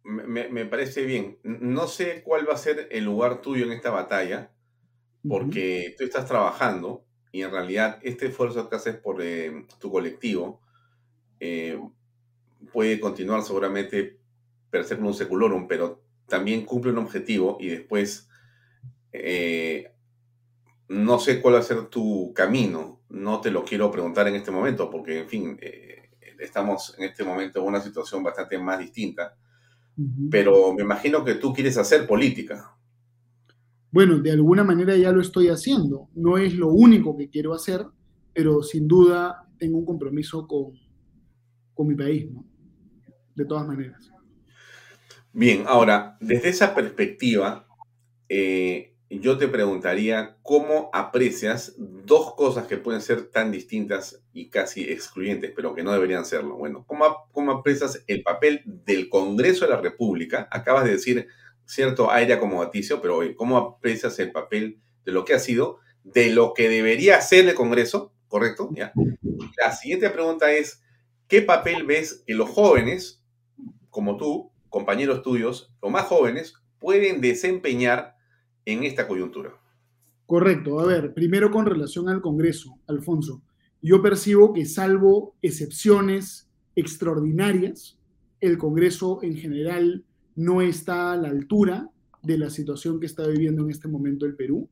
Me, me parece bien. No sé cuál va a ser el lugar tuyo en esta batalla, porque tú estás trabajando y en realidad este esfuerzo que haces por eh, tu colectivo eh, puede continuar seguramente per se con un seculorum, pero también cumple un objetivo y después eh, no sé cuál va a ser tu camino. No te lo quiero preguntar en este momento, porque en fin, eh, estamos en este momento en una situación bastante más distinta. Pero me imagino que tú quieres hacer política. Bueno, de alguna manera ya lo estoy haciendo. No es lo único que quiero hacer, pero sin duda tengo un compromiso con, con mi país, ¿no? De todas maneras. Bien, ahora, desde esa perspectiva, eh, yo te preguntaría cómo aprecias dos cosas que pueden ser tan distintas y casi excluyentes, pero que no deberían serlo. Bueno, ¿cómo, cómo aprecias el papel del Congreso de la República? Acabas de decir cierto aire acomodaticio, pero oye, ¿cómo aprecias el papel de lo que ha sido, de lo que debería hacer el Congreso? ¿Correcto? ¿Ya? La siguiente pregunta es, ¿qué papel ves que los jóvenes, como tú, compañeros tuyos, o más jóvenes, pueden desempeñar en esta coyuntura? Correcto. A ver, primero con relación al Congreso, Alfonso, yo percibo que salvo excepciones extraordinarias, el Congreso en general no está a la altura de la situación que está viviendo en este momento el Perú.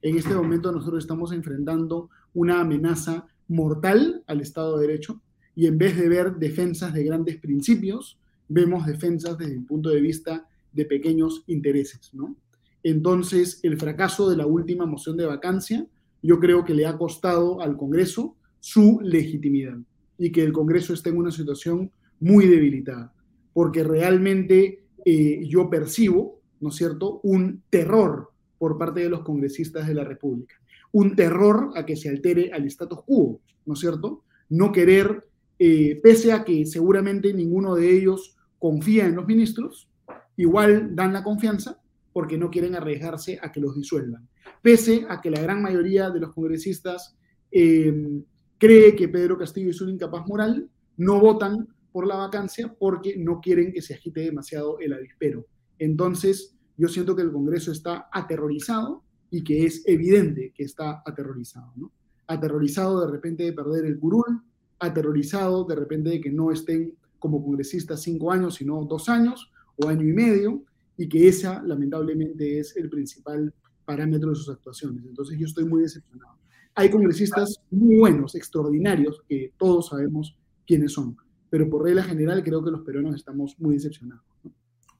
En este momento nosotros estamos enfrentando una amenaza mortal al Estado de Derecho y en vez de ver defensas de grandes principios, vemos defensas desde el punto de vista de pequeños intereses, ¿no? Entonces, el fracaso de la última moción de vacancia, yo creo que le ha costado al Congreso su legitimidad y que el Congreso está en una situación muy debilitada, porque realmente eh, yo percibo, ¿no es cierto?, un terror por parte de los congresistas de la República, un terror a que se altere al status quo, ¿no es cierto? No querer, eh, pese a que seguramente ninguno de ellos confía en los ministros, igual dan la confianza porque no quieren arriesgarse a que los disuelvan. Pese a que la gran mayoría de los congresistas eh, cree que Pedro Castillo es un incapaz moral, no votan por la vacancia porque no quieren que se agite demasiado el avispero. Entonces, yo siento que el Congreso está aterrorizado y que es evidente que está aterrorizado, ¿no? Aterrorizado de repente de perder el curul, aterrorizado de repente de que no estén como congresistas cinco años, sino dos años o año y medio, y que esa lamentablemente es el principal parámetro de sus actuaciones. Entonces yo estoy muy decepcionado. Hay congresistas muy buenos, extraordinarios, que todos sabemos quiénes son, pero por regla general creo que los peruanos estamos muy decepcionados. ¿no?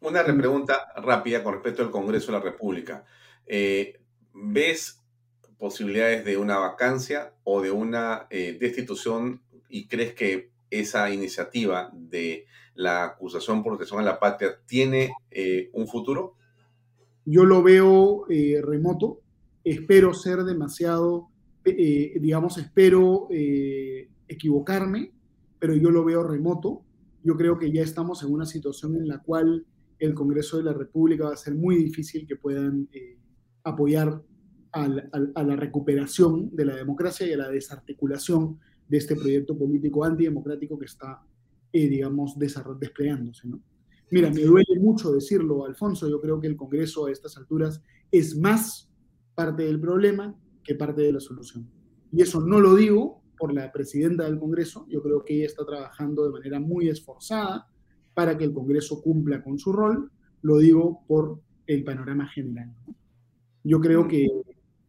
Una pregunta rápida con respecto al Congreso de la República. Eh, ¿Ves posibilidades de una vacancia o de una eh, destitución y crees que esa iniciativa de la acusación por protección a la patria tiene eh, un futuro? Yo lo veo eh, remoto. Espero ser demasiado, eh, digamos, espero equivocarme, pero yo lo veo remoto. Yo creo que ya estamos en una situación en la cual el Congreso de la República va a ser muy difícil que puedan eh, apoyar a la recuperación de la democracia y a la desarticulación de este proyecto político antidemocrático que está, eh, digamos, desplegándose. ¿no? Mira, me duele mucho decirlo, Alfonso, yo creo que el Congreso a estas alturas es más parte del problema que parte de la solución. Y eso no lo digo por la presidenta del Congreso, yo creo que ella está trabajando de manera muy esforzada para que el Congreso cumpla con su rol, lo digo por el panorama general. Yo creo que,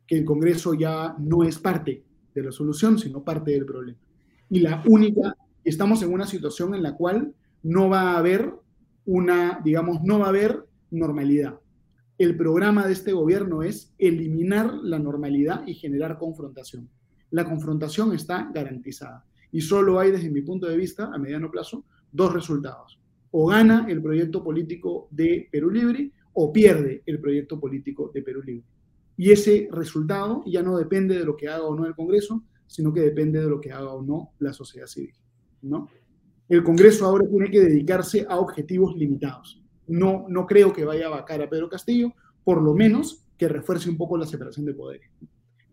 que el Congreso ya no es parte de la solución, sino parte del problema. Y la única, estamos en una situación en la cual no va a haber una, digamos, no va a haber normalidad. El programa de este gobierno es eliminar la normalidad y generar confrontación. La confrontación está garantizada. Y solo hay, desde mi punto de vista, a mediano plazo, dos resultados. O gana el proyecto político de Perú Libre o pierde el proyecto político de Perú Libre. Y ese resultado ya no depende de lo que haga o no el Congreso, sino que depende de lo que haga o no la sociedad civil. ¿no? El Congreso ahora tiene que dedicarse a objetivos limitados. No, no creo que vaya a vacar a Pedro Castillo, por lo menos que refuerce un poco la separación de poderes,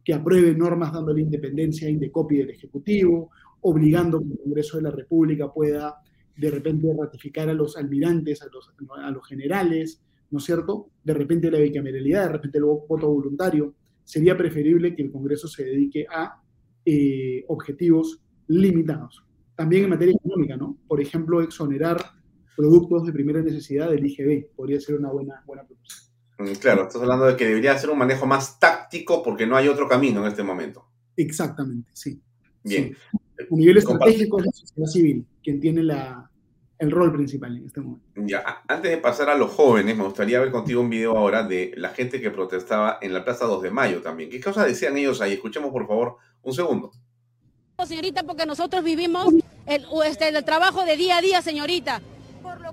que apruebe normas dándole independencia a Indecopi del Ejecutivo, obligando que el Congreso de la República pueda de repente ratificar a los almirantes, a los, a los generales, ¿no es cierto? De repente la bicameralidad, de repente el voto voluntario. Sería preferible que el Congreso se dedique a eh, objetivos limitados. También en materia económica, ¿no? Por ejemplo, exonerar productos de primera necesidad del IGB. Podría ser una buena, buena propuesta. Mm, claro, estás hablando de que debería ser un manejo más táctico porque no hay otro camino en este momento. Exactamente, sí. Bien. A nivel estratégico es la sociedad civil quien tiene la, el rol principal en este momento. Ya, antes de pasar a los jóvenes, me gustaría ver contigo un video ahora de la gente que protestaba en la Plaza 2 de Mayo también. ¿Qué cosas decían ellos ahí? Escuchemos por favor un segundo. Señorita, porque nosotros vivimos el, este, el trabajo de día a día, señorita.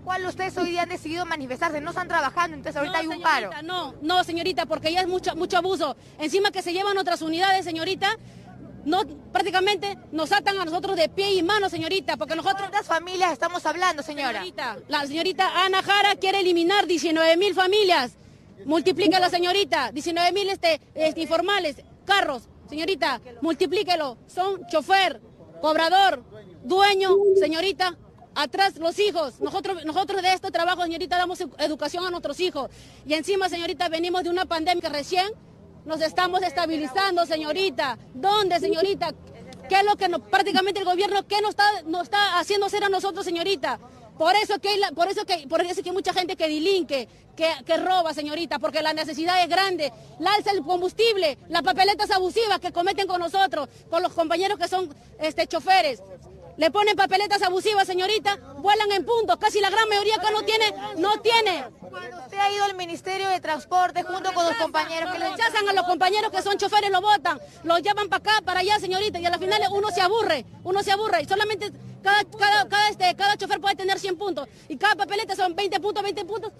Cual ustedes hoy día han decidido manifestarse, no están trabajando, entonces ahorita hay un paro. No, no, señorita, porque ya es mucho, mucho abuso. Encima que se llevan otras unidades, señorita, no, prácticamente nos atan a nosotros de pie y mano, señorita, porque nosotros... ¿Cuántas familias estamos hablando, señora? la señorita Ana Jara quiere eliminar 19 mil familias. Multiplica la señorita, 19 mil este, este, informales, carros, señorita, multiplíquelo. Son chofer, cobrador, dueño, señorita, atrás los hijos. Nosotros, nosotros de este trabajo, señorita, damos educación a nuestros hijos. Y encima, señorita, venimos de una pandemia recién nos estamos estabilizando, señorita. ¿Dónde, señorita? ¿Qué es lo que prácticamente el gobierno qué nos está, nos está haciendo hacer a nosotros, señorita? Por eso que por eso que por eso que hay mucha gente que delinque, que, que, roba, señorita, porque la necesidad es grande. La alza el combustible, las papeletas abusivas que cometen con nosotros, con los compañeros que son este choferes le ponen papeletas abusivas, señorita, vuelan en puntos, casi la gran mayoría acá no tiene, no tiene. Cuando usted ha ido al Ministerio de Transporte junto con los compañeros que le rechazan a los compañeros que son choferes, lo votan, los llevan para acá, para allá, señorita, y a la final uno se aburre, uno se aburre, y solamente cada, cada, cada, este, cada chofer puede tener 100 puntos, y cada papeleta son 20 puntos, 20 puntos.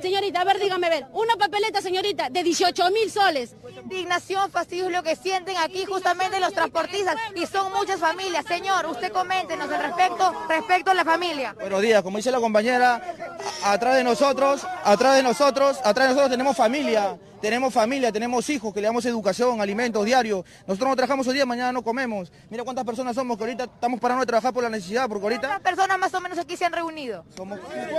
señorita, a ver, dígame, ver, una papeleta, señorita, de 18 mil soles. Indignación, fastidio, lo que sienten aquí justamente los transportistas, y son muchas familias, señor usted coméntenos al respecto, respecto a la familia. Buenos días, como dice la compañera, atrás de nosotros, atrás de nosotros, atrás de nosotros tenemos familia tenemos familia, tenemos hijos, que le damos educación, alimentos diarios. Nosotros no trabajamos hoy día, mañana no comemos. Mira cuántas personas somos, que ahorita estamos parando de trabajar por la necesidad, porque ahorita... ¿Cuántas personas más o menos aquí se han reunido?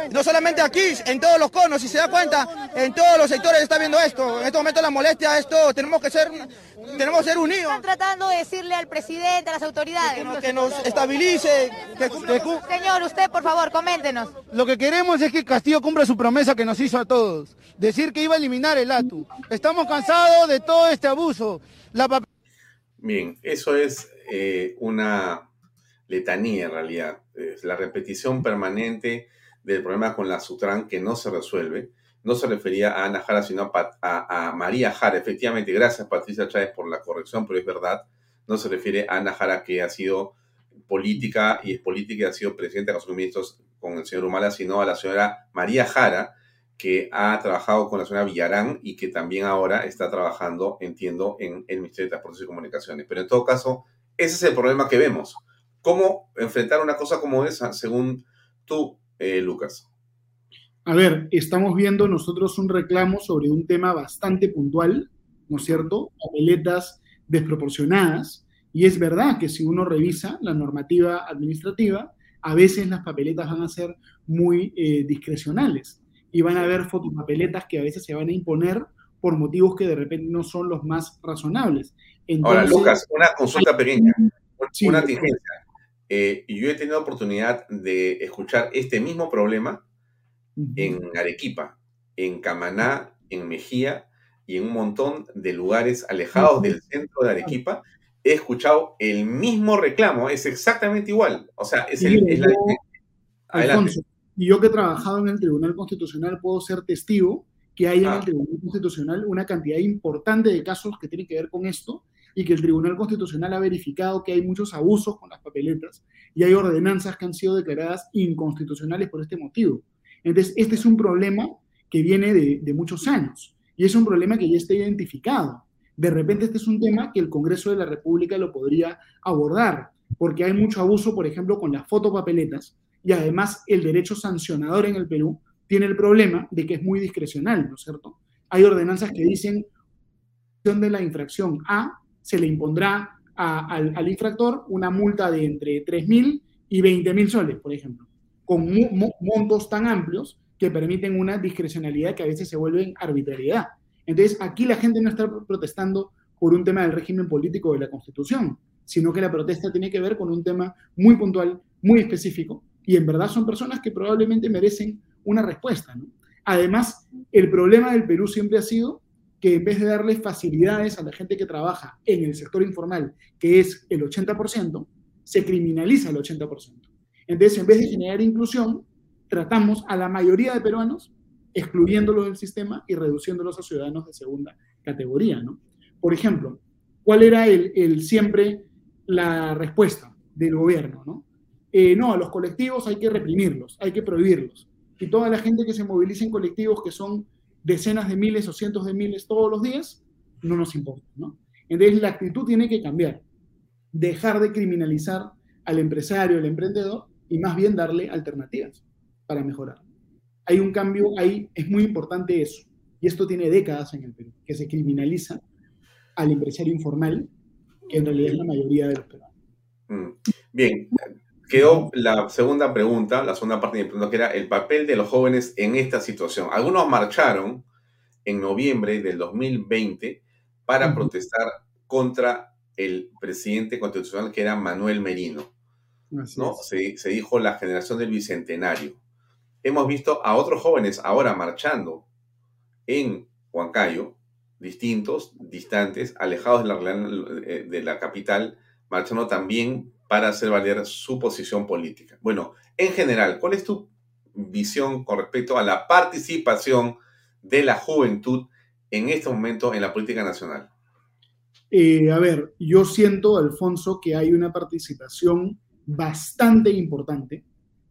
No solamente aquí, en todos los conos, si se da cuenta, en todos los sectores está viendo esto. En este momento la molestia es todo, tenemos que ser, tenemos que ser unidos. Están tratando de decirle al presidente, a las autoridades. Que nos, estabilice. Señor, usted por favor, coméntenos. Lo que queremos es que Castillo cumpla su promesa que nos hizo a todos. Decir que iba a eliminar el ATU. Estamos cansados de todo este abuso. Bien, eso es eh, una letanía en realidad. Es la repetición permanente del problema con la Sutran que no se resuelve. No se refería a Ana Jara, sino a, María Jara. Efectivamente, gracias Patricia Chávez por la corrección, pero es verdad. No se refiere a Ana Jara, que ha sido política y es política y ha sido presidenta de los Ministros con el señor Humala, sino a la señora María Jara, que ha trabajado con la señora Villarán y que también ahora está trabajando, entiendo, en el Ministerio de Transportes y Comunicaciones. Pero en todo caso, ese es el problema que vemos. ¿Cómo enfrentar una cosa como esa, según tú, eh, Lucas? A ver, estamos viendo nosotros un reclamo sobre un tema bastante puntual, ¿no es cierto? Papeletas desproporcionadas. Y es verdad que si uno revisa la normativa administrativa, a veces las papeletas van a ser muy eh, discrecionales y van a haber fotopapeletas que a veces se van a imponer por motivos que de repente no son los más razonables. Ahora, Lucas, una consulta pequeña, una tingencia. Eh, yo he tenido oportunidad de escuchar este mismo problema en Arequipa, en Camaná, en Mejía y en un montón de lugares alejados del centro de Arequipa. He escuchado el mismo reclamo, es exactamente igual. O sea, es, el, es la... Adelante. Y yo que he trabajado en el Tribunal Constitucional puedo ser testigo que hay en el. Tribunal Constitucional una cantidad importante de casos que tienen que ver con esto y que el Tribunal Constitucional ha verificado que hay muchos abusos con las papeletas y hay ordenanzas que han sido declaradas inconstitucionales por este motivo. Entonces, este es un problema que viene de, de muchos años y es un problema que ya está identificado. De repente este es un tema que el Congreso de la República lo podría abordar, porque hay mucho abuso, por ejemplo, con las fotopapeletas, y además el derecho sancionador en el Perú tiene el problema de que es muy discrecional, ¿no es cierto? Hay ordenanzas que dicen de la infracción A se le impondrá al, al, infractor una multa de entre 3.000 y 20.000 soles, por ejemplo, con montos tan amplios que permiten una discrecionalidad que a veces se vuelve arbitrariedad. Entonces, aquí la gente no está protestando por un tema del régimen político de la Constitución, sino que la protesta tiene que ver con un tema muy puntual, muy específico, y en verdad son personas que probablemente merecen una respuesta. ¿no? Además, el problema del Perú siempre ha sido que en vez de darle facilidades a la gente que trabaja en el sector informal, que es el 80%, se criminaliza el 80%. Entonces, en vez de generar inclusión, tratamos a la mayoría de peruanos excluyéndolos del sistema y reduciéndolos a ciudadanos de segunda categoría, ¿no? Por ejemplo, ¿cuál era el, siempre la respuesta del gobierno, ¿no? Eh, no, a los colectivos hay que reprimirlos, hay que prohibirlos. Y toda la gente que se moviliza en colectivos que son decenas de miles o cientos de miles todos los días, no nos importa, ¿no? Entonces la actitud tiene que cambiar, dejar de criminalizar al empresario, al emprendedor, y más bien darle alternativas para mejorar. Hay un cambio ahí, es muy importante eso, y esto tiene décadas en el Perú, que se criminaliza al empresario informal, que en realidad es la mayoría de los peruanos. Mm. Bien, quedó la segunda pregunta, la segunda parte de mi pregunta, que era el papel de los jóvenes en esta situación. Algunos marcharon en noviembre del 2020 para protestar contra el presidente constitucional que era Manuel Merino. ¿no? Se, se, dijo la generación del bicentenario. Hemos visto a otros jóvenes ahora marchando en Huancayo, distintos, distantes, alejados de la, eh, de la capital, marchando también para hacer valer su posición política. Bueno, en general, ¿cuál es tu visión con respecto a la participación de la juventud en este momento en la política nacional? Eh, a ver, yo siento, Alfonso, que hay una participación bastante importante.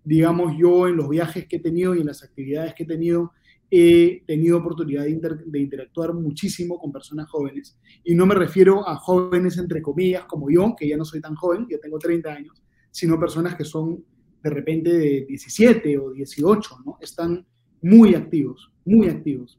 Digamos, yo en los viajes que he tenido y en las actividades que he tenido, he tenido oportunidad de, interactuar muchísimo con personas jóvenes. Y no me refiero a jóvenes, entre comillas, como yo, que ya no soy tan joven, ya tengo 30 años, sino personas que son de repente de 17 o 18, ¿no? Están muy activos, muy activos.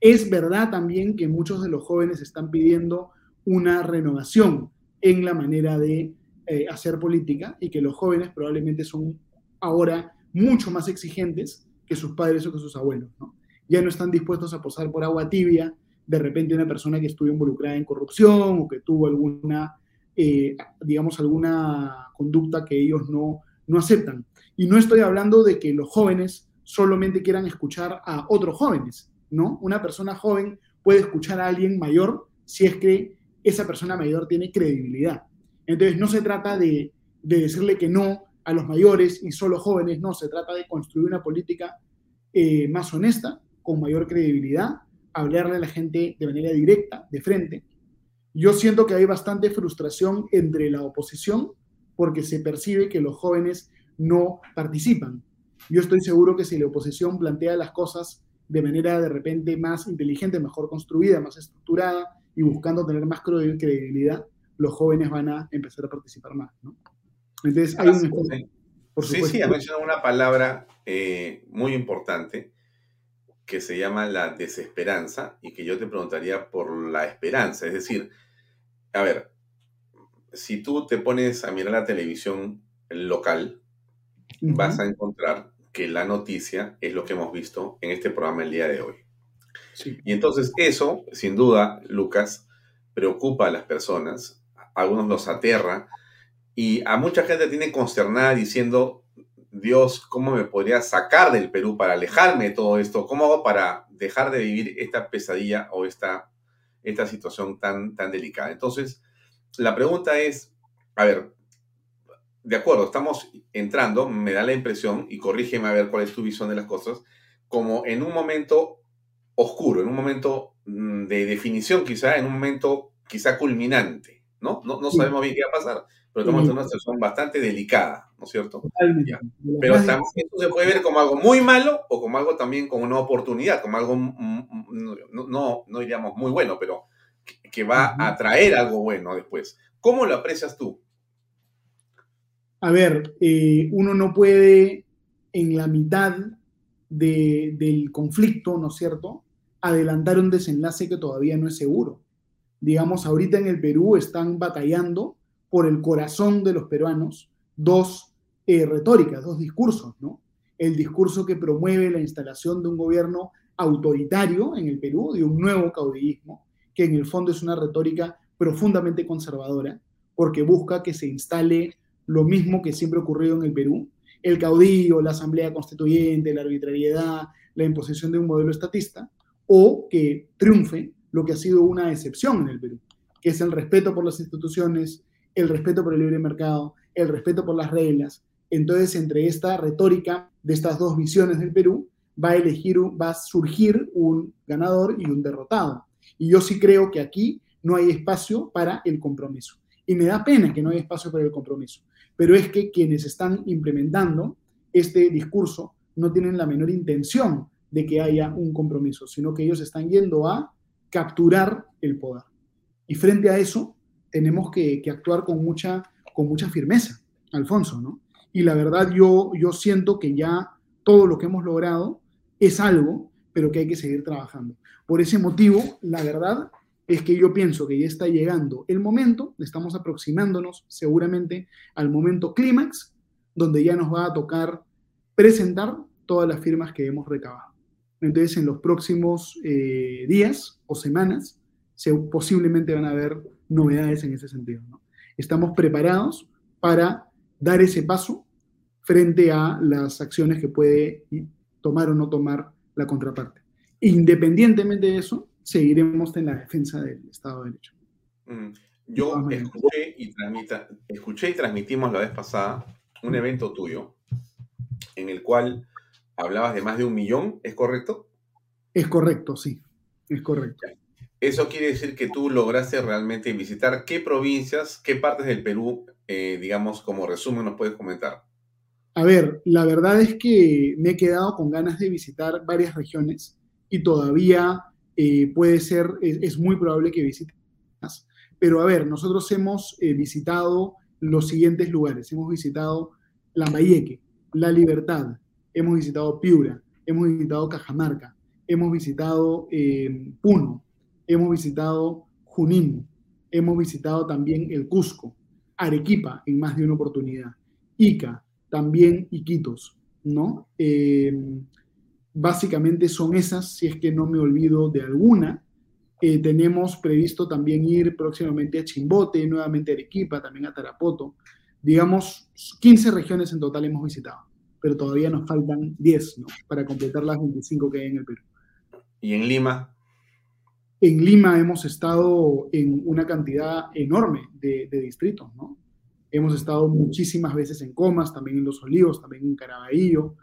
Es verdad también que muchos de los jóvenes están pidiendo una renovación en la manera de eh, hacer política y que los jóvenes probablemente son ahora mucho más exigentes que sus padres o que sus abuelos, ¿no? Ya no están dispuestos a posar por agua tibia de repente una persona que estuvo involucrada en corrupción o que tuvo alguna, eh, digamos, alguna conducta que ellos no, no aceptan. Y no estoy hablando de que los jóvenes solamente quieran escuchar a otros jóvenes, ¿no? Una persona joven puede escuchar a alguien mayor si es que esa persona mayor tiene credibilidad. Entonces, no se trata de, de decirle que no a los mayores y solo jóvenes, no, se trata de construir una política eh, más honesta, con mayor credibilidad, hablarle a la gente de manera directa, de frente. Yo siento que hay bastante frustración entre la oposición porque se percibe que los jóvenes no participan. Yo estoy seguro que si la oposición plantea las cosas de manera de repente más inteligente, mejor construida, más estructurada y buscando tener más credibilidad, los jóvenes van a empezar a participar más. ¿no? Entonces, hay un... Por sí, sí, ha mencionado una palabra eh, muy importante que se llama la desesperanza y que yo te preguntaría por la esperanza. Es decir, a ver, si tú te pones a mirar la televisión local, vas a encontrar que la noticia es lo que hemos visto en este programa el día de hoy. Y entonces eso, sin duda, Lucas, preocupa a las personas, a algunos los aterra, y a mucha gente tiene consternada diciendo, Dios, ¿cómo me podría sacar del Perú para alejarme de todo esto? ¿Cómo hago para dejar de vivir esta pesadilla o esta, esta situación tan, tan delicada? Entonces, la pregunta es, a ver, de acuerdo, estamos entrando, me da la impresión, y corrígeme a ver cuál es tu visión de las cosas, como en un momento oscuro, en un momento mm, de definición quizá, en un momento quizá culminante, ¿no? No, no sabemos bien qué va a pasar pero estamos en una situación bastante delicada, ¿no es cierto? Pero también esto se puede ver como algo muy malo o como algo también como una oportunidad, como algo, mm, mm, no, no, diríamos muy bueno, pero que, va a traer algo bueno después. ¿Cómo lo aprecias tú? A ver, eh, uno no puede en la mitad del conflicto, ¿no es cierto?, adelantar un desenlace que todavía no es seguro. Digamos, ahorita en el Perú están batallando por el corazón de los peruanos dos eh, retóricas, dos discursos, ¿no? El discurso que promueve la instalación de un gobierno autoritario en el Perú, de un nuevo caudillismo, que en el fondo es una retórica profundamente conservadora, porque busca que se instale lo mismo que siempre ha ocurrido en el Perú, el caudillo, la asamblea constituyente, la arbitrariedad, la imposición de un modelo estatista, o que triunfe lo que ha sido una excepción en el Perú, que es el respeto por las instituciones, el respeto por el libre mercado, el respeto por las reglas. Entonces, entre esta retórica de estas dos visiones del Perú, va a elegir, va a surgir un ganador y un derrotado. Y yo sí creo que aquí no hay espacio para el compromiso. Y me da pena que no haya espacio para el compromiso. Pero es que quienes están implementando este discurso no tienen la menor intención de que haya un compromiso, sino que ellos están yendo a capturar el poder. Y frente a eso, tenemos que, actuar con mucha, con mucha firmeza, Alfonso, ¿no? Y la verdad, yo, yo siento que ya todo lo que hemos logrado es algo, pero que hay que seguir trabajando. Por ese motivo, la verdad es que yo pienso que ya está llegando el momento, estamos aproximándonos seguramente al momento clímax, donde ya nos va a tocar presentar todas las firmas que hemos recabado. Entonces, en los próximos eh, días o semanas, se, posiblemente van a haber novedades en ese sentido. Estamos preparados para dar ese paso frente a las acciones que puede tomar o no tomar la contraparte. Independientemente de eso, seguiremos en la defensa del Estado de Derecho. Mm, yo escuché y, escuché y transmitimos la vez pasada un evento tuyo en el cual hablabas de más de un millón, ¿es correcto? Es correcto, sí, es correcto. Eso quiere decir que tú lograste realmente visitar qué provincias, qué partes del Perú, eh, digamos, como resumen, nos puedes comentar. A ver, la verdad es que me he quedado con ganas de visitar varias regiones y todavía eh, puede ser, es, muy probable que visite más. Pero a ver, nosotros hemos eh, visitado los siguientes lugares. Hemos visitado Lambayeque, La Libertad, hemos visitado Piura, hemos visitado Cajamarca, hemos visitado eh, Puno, hemos visitado Junín, hemos visitado también el Cusco, Arequipa en más de una oportunidad, Ica, también Iquitos, ¿no? Eh, básicamente son esas, si es que no me olvido de alguna. Eh, tenemos previsto también ir próximamente a Chimbote, nuevamente a Arequipa, también a Tarapoto. Digamos, 15 regiones en total hemos visitado pero todavía nos faltan 10 ¿no? para completar las 25 que hay en el Perú. ¿Y en Lima? En Lima hemos estado en una cantidad enorme de, distritos, ¿no? Hemos estado muchísimas veces en Comas, también en Los Olivos, también en Caraballo,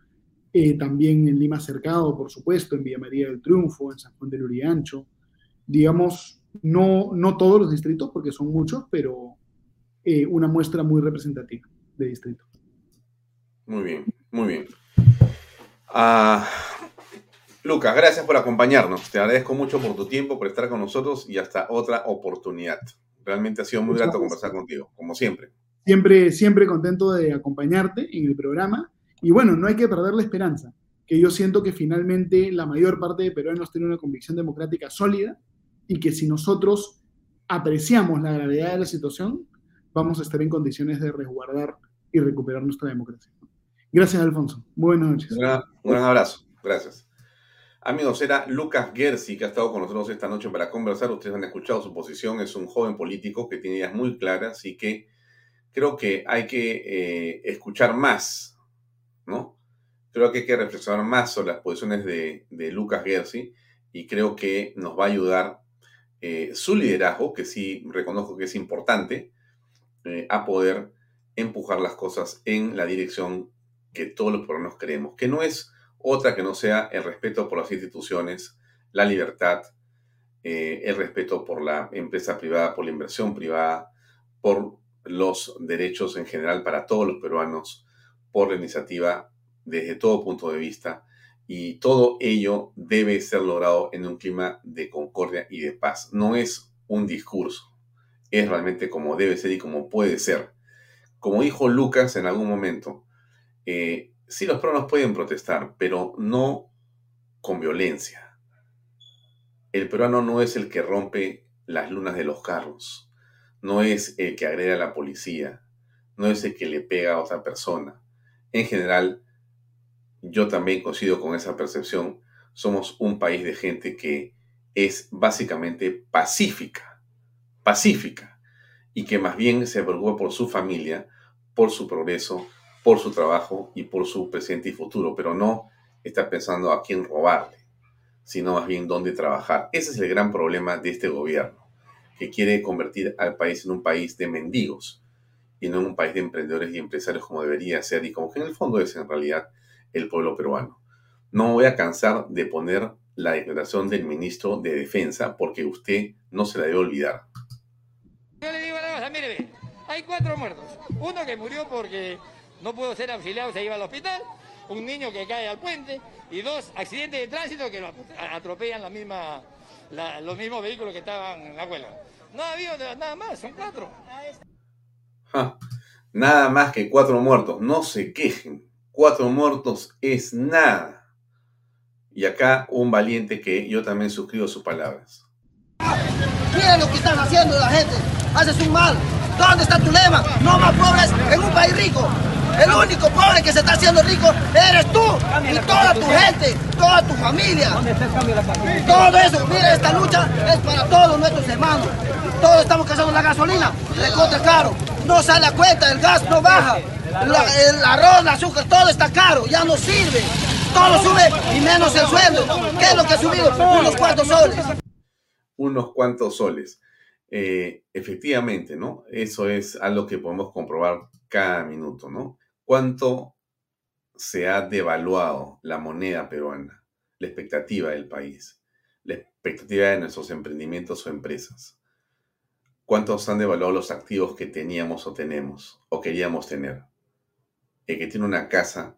eh, también en Lima Cercado, por supuesto, en Villa María del Triunfo, en San Juan del Uriancho. Digamos, no, no todos los distritos, porque son muchos, pero eh, una muestra muy representativa de distritos. Muy bien. Muy bien. Ah, Lucas, gracias por acompañarnos. Te agradezco mucho por tu tiempo, por estar con nosotros y hasta otra oportunidad. Realmente ha sido muy grato conversar contigo, como siempre. Siempre, siempre contento de acompañarte en el programa. Y bueno, no hay que perder la esperanza, que yo siento que finalmente la mayor parte de peruanos tiene una convicción democrática sólida y que si nosotros apreciamos la gravedad de la situación, vamos a estar en condiciones de resguardar y recuperar nuestra democracia. Gracias, Alfonso. Buenas noches. Un gran, abrazo. Gracias. Amigos, era Lucas Gersi que ha estado con nosotros esta noche para conversar. Ustedes han escuchado su posición. Es un joven político que tiene ideas muy claras y que creo que hay que eh, escuchar más, ¿no? Creo que hay que reflexionar más sobre las posiciones de, Lucas Gersi y creo que nos va a ayudar eh, su liderazgo, que sí reconozco que es importante, eh, a poder empujar las cosas en la dirección que todos los peruanos creemos, que no es otra que no sea el respeto por las instituciones, la libertad, eh, el respeto por la empresa privada, por la inversión privada, por los derechos en general para todos los peruanos, por la iniciativa desde todo punto de vista. Y todo ello debe ser logrado en un clima de concordia y de paz. No es un discurso, es realmente como debe ser y como puede ser. Como dijo Lucas en algún momento, eh, sí los peruanos pueden protestar, pero no con violencia. El peruano no es el que rompe las lunas de los carros, no es el que agrede a la policía, no es el que le pega a otra persona. En general, yo también coincido con esa percepción. Somos un país de gente que es básicamente pacífica, pacífica, y que más bien se preocupa por su familia, por su progreso, por su trabajo y por su presente y futuro, pero no está pensando a quién robarle, sino más bien dónde trabajar. Ese es el gran problema de este gobierno, que quiere convertir al país en un país de mendigos y no en un país de emprendedores y empresarios como debería ser y como que en el fondo es en realidad el pueblo peruano. No voy a cansar de poner la declaración del ministro de Defensa porque usted no se la debe olvidar. Yo le digo una cosa, mire, hay cuatro muertos. Uno que murió porque no pudo ser auxiliado, se iba al hospital. Un niño que cae al puente. Y dos accidentes de tránsito que lo atropellan la misma, los mismos vehículos que estaban en la huelga. No ha habido nada más, son cuatro. nada más que cuatro muertos. No se quejen. Cuatro muertos es nada. Y acá un valiente que yo también suscribo sus palabras. Miren lo que están haciendo la gente. Haces un mal. ¿Dónde está tu lema? No más pobres en un país rico. El único pobre que se está haciendo rico eres tú y toda tu gente, toda tu familia. Todo eso, mira, esta lucha es para todos nuestros hermanos. Todos estamos casados la gasolina, recorte caro. No sale a cuenta, el gas no baja. el arroz, el azúcar, todo está caro, ya no sirve. Todo sube y menos el sueldo. ¿Qué es lo que ha subido? Unos cuantos soles. Unos cuantos soles. Eh, efectivamente, ¿no? Eso es algo que podemos comprobar cada minuto, ¿no? ¿Cuánto se ha devaluado la moneda peruana, la expectativa del país, la expectativa de nuestros emprendimientos o empresas? ¿Cuántos han devaluado los activos que teníamos o tenemos o queríamos tener? El que tiene una casa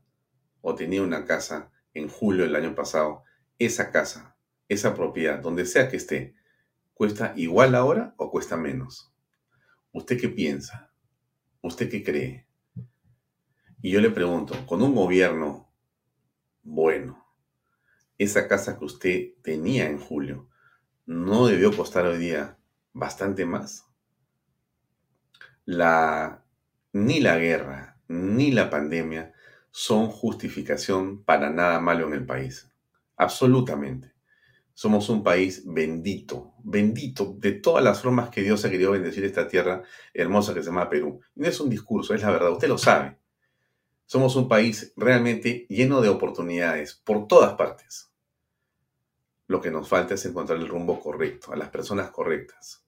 o tenía una casa en julio del año pasado, esa casa, esa propiedad, donde sea que esté, ¿Cuesta igual ahora o cuesta menos? ¿Usted qué piensa? ¿Usted qué cree? Y yo le pregunto, con un gobierno bueno, esa casa que usted tenía en julio, ¿no debió costar hoy día bastante más? La, ni la guerra, ni la pandemia son justificación para nada malo en el país. Absolutamente. Somos un país bendito, bendito de todas las formas que Dios ha querido bendecir esta tierra hermosa que se llama Perú. no es un discurso, es la verdad, usted lo sabe. Somos un país realmente lleno de oportunidades por todas partes. Lo que nos falta es encontrar el rumbo correcto, a las personas correctas.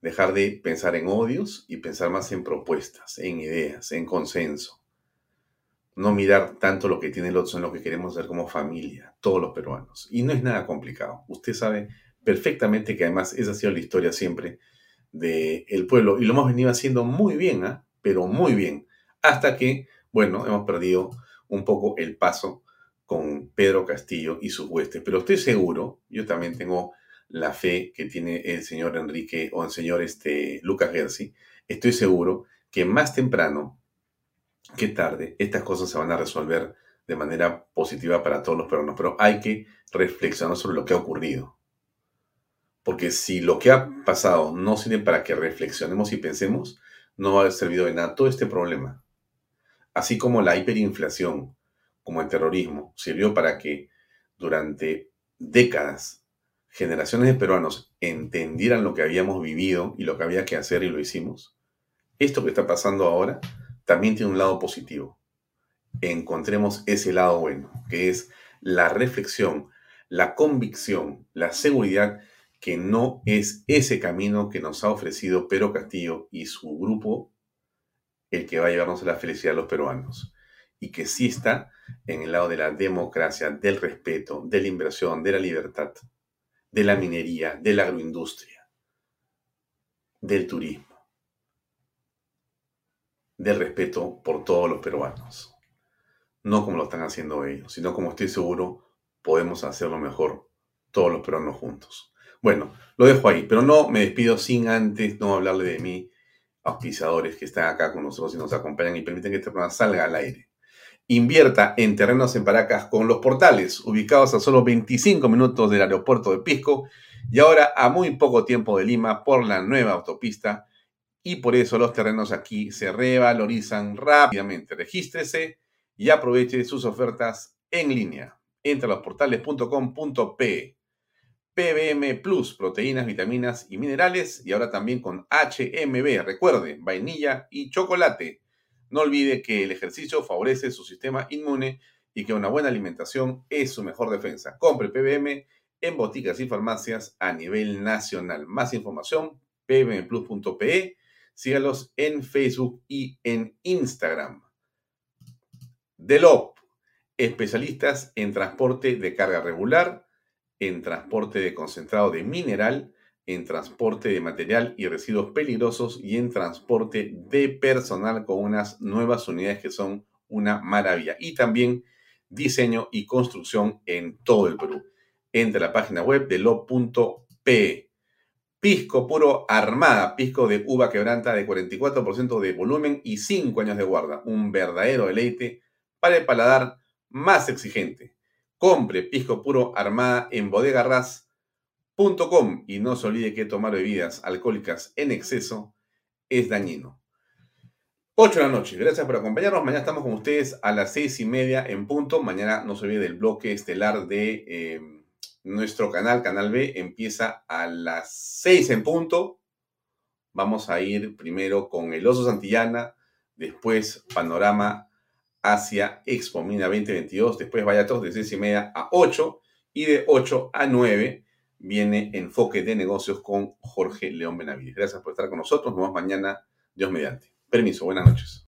Dejar de pensar en odios y pensar más en propuestas, en ideas, en consenso no mirar tanto lo que tiene el otro, en lo que queremos hacer como familia, todos los peruanos. Y no es nada complicado. Usted sabe perfectamente que además esa ha sido la historia siempre del pueblo y lo hemos venido haciendo muy bien, ¿ah? pero muy bien, hasta que, bueno, hemos perdido un poco el paso con Pedro Castillo y sus huestes. Pero estoy seguro, yo también tengo la fe que tiene el señor Enrique o el señor este, Lucas Gersi, estoy seguro que más temprano qué tarde, estas cosas se van a resolver de manera positiva para todos los peruanos, pero hay que reflexionar sobre lo que ha ocurrido. Porque si lo que ha pasado no sirve para que reflexionemos y pensemos, no va a haber servido de nada todo este problema. Así como la hiperinflación, como el terrorismo, sirvió para que durante décadas generaciones de peruanos entendieran lo que habíamos vivido y lo que había que hacer y lo hicimos. Esto que está pasando ahora también tiene un lado positivo. Encontremos ese lado bueno, que es la reflexión, la convicción, la seguridad que no es ese camino que nos ha ofrecido Pedro Castillo y su grupo el que va a llevarnos a la felicidad a los peruanos. Y que está en el lado de la democracia, del respeto, de la inversión, de la libertad, de la minería, de la agroindustria, del turismo del respeto por todos los peruanos. No como lo están haciendo ellos, sino como estoy seguro podemos hacerlo mejor todos los peruanos juntos. Bueno, lo dejo ahí, pero no me despido sin antes no hablarle de mí, auspiciadores que están acá con nosotros y nos acompañan y permiten que este programa salga al aire. Invierta en terrenos en Paracas con los portales, ubicados a solo 25 minutos del aeropuerto de Pisco y ahora a muy poco tiempo de Lima por la nueva autopista y por eso los terrenos aquí se revalorizan rápidamente. Regístrese y aproveche sus ofertas en línea. Entra a losportales.com.pe. PBM Plus, proteínas, vitaminas y minerales y ahora también con HMB, recuerde, vainilla y chocolate. No olvide que el ejercicio favorece su sistema inmune y que una buena alimentación es su mejor defensa. Compre PBM en boticas y farmacias a nivel nacional. Más información, pbmplus.pe. Sígalos en Facebook y en Instagram. Delop, especialistas en transporte de carga regular, en transporte de concentrado de mineral, en transporte de material y residuos peligrosos y en transporte de personal con unas nuevas unidades que son una maravilla. Y también diseño y construcción en todo el Perú. Entre la página web de lo.pe. Pisco puro armada, pisco de uva quebranta de 44% de volumen y 5 años de guarda. Un verdadero deleite para el paladar más exigente. Compre pisco puro armada en Bodega Ras Com, y no se olvide que tomar bebidas alcohólicas en exceso es dañino. 8 de la noche. Gracias por acompañarnos. Mañana estamos con ustedes a las seis y media en punto. Mañana no se olvide del bloque estelar de eh, nuestro canal, Canal B. Empieza a las 6 en punto. Vamos a ir primero con el Oso Santillana, después Panorama hacia Expo Mina 2022, después vaya todos de seis y media a 8 y de 8 a 9 viene Enfoque de Negocios con Jorge León Benavides. Gracias por estar con nosotros. Nos vemos mañana, Dios mediante. Permiso, buenas noches.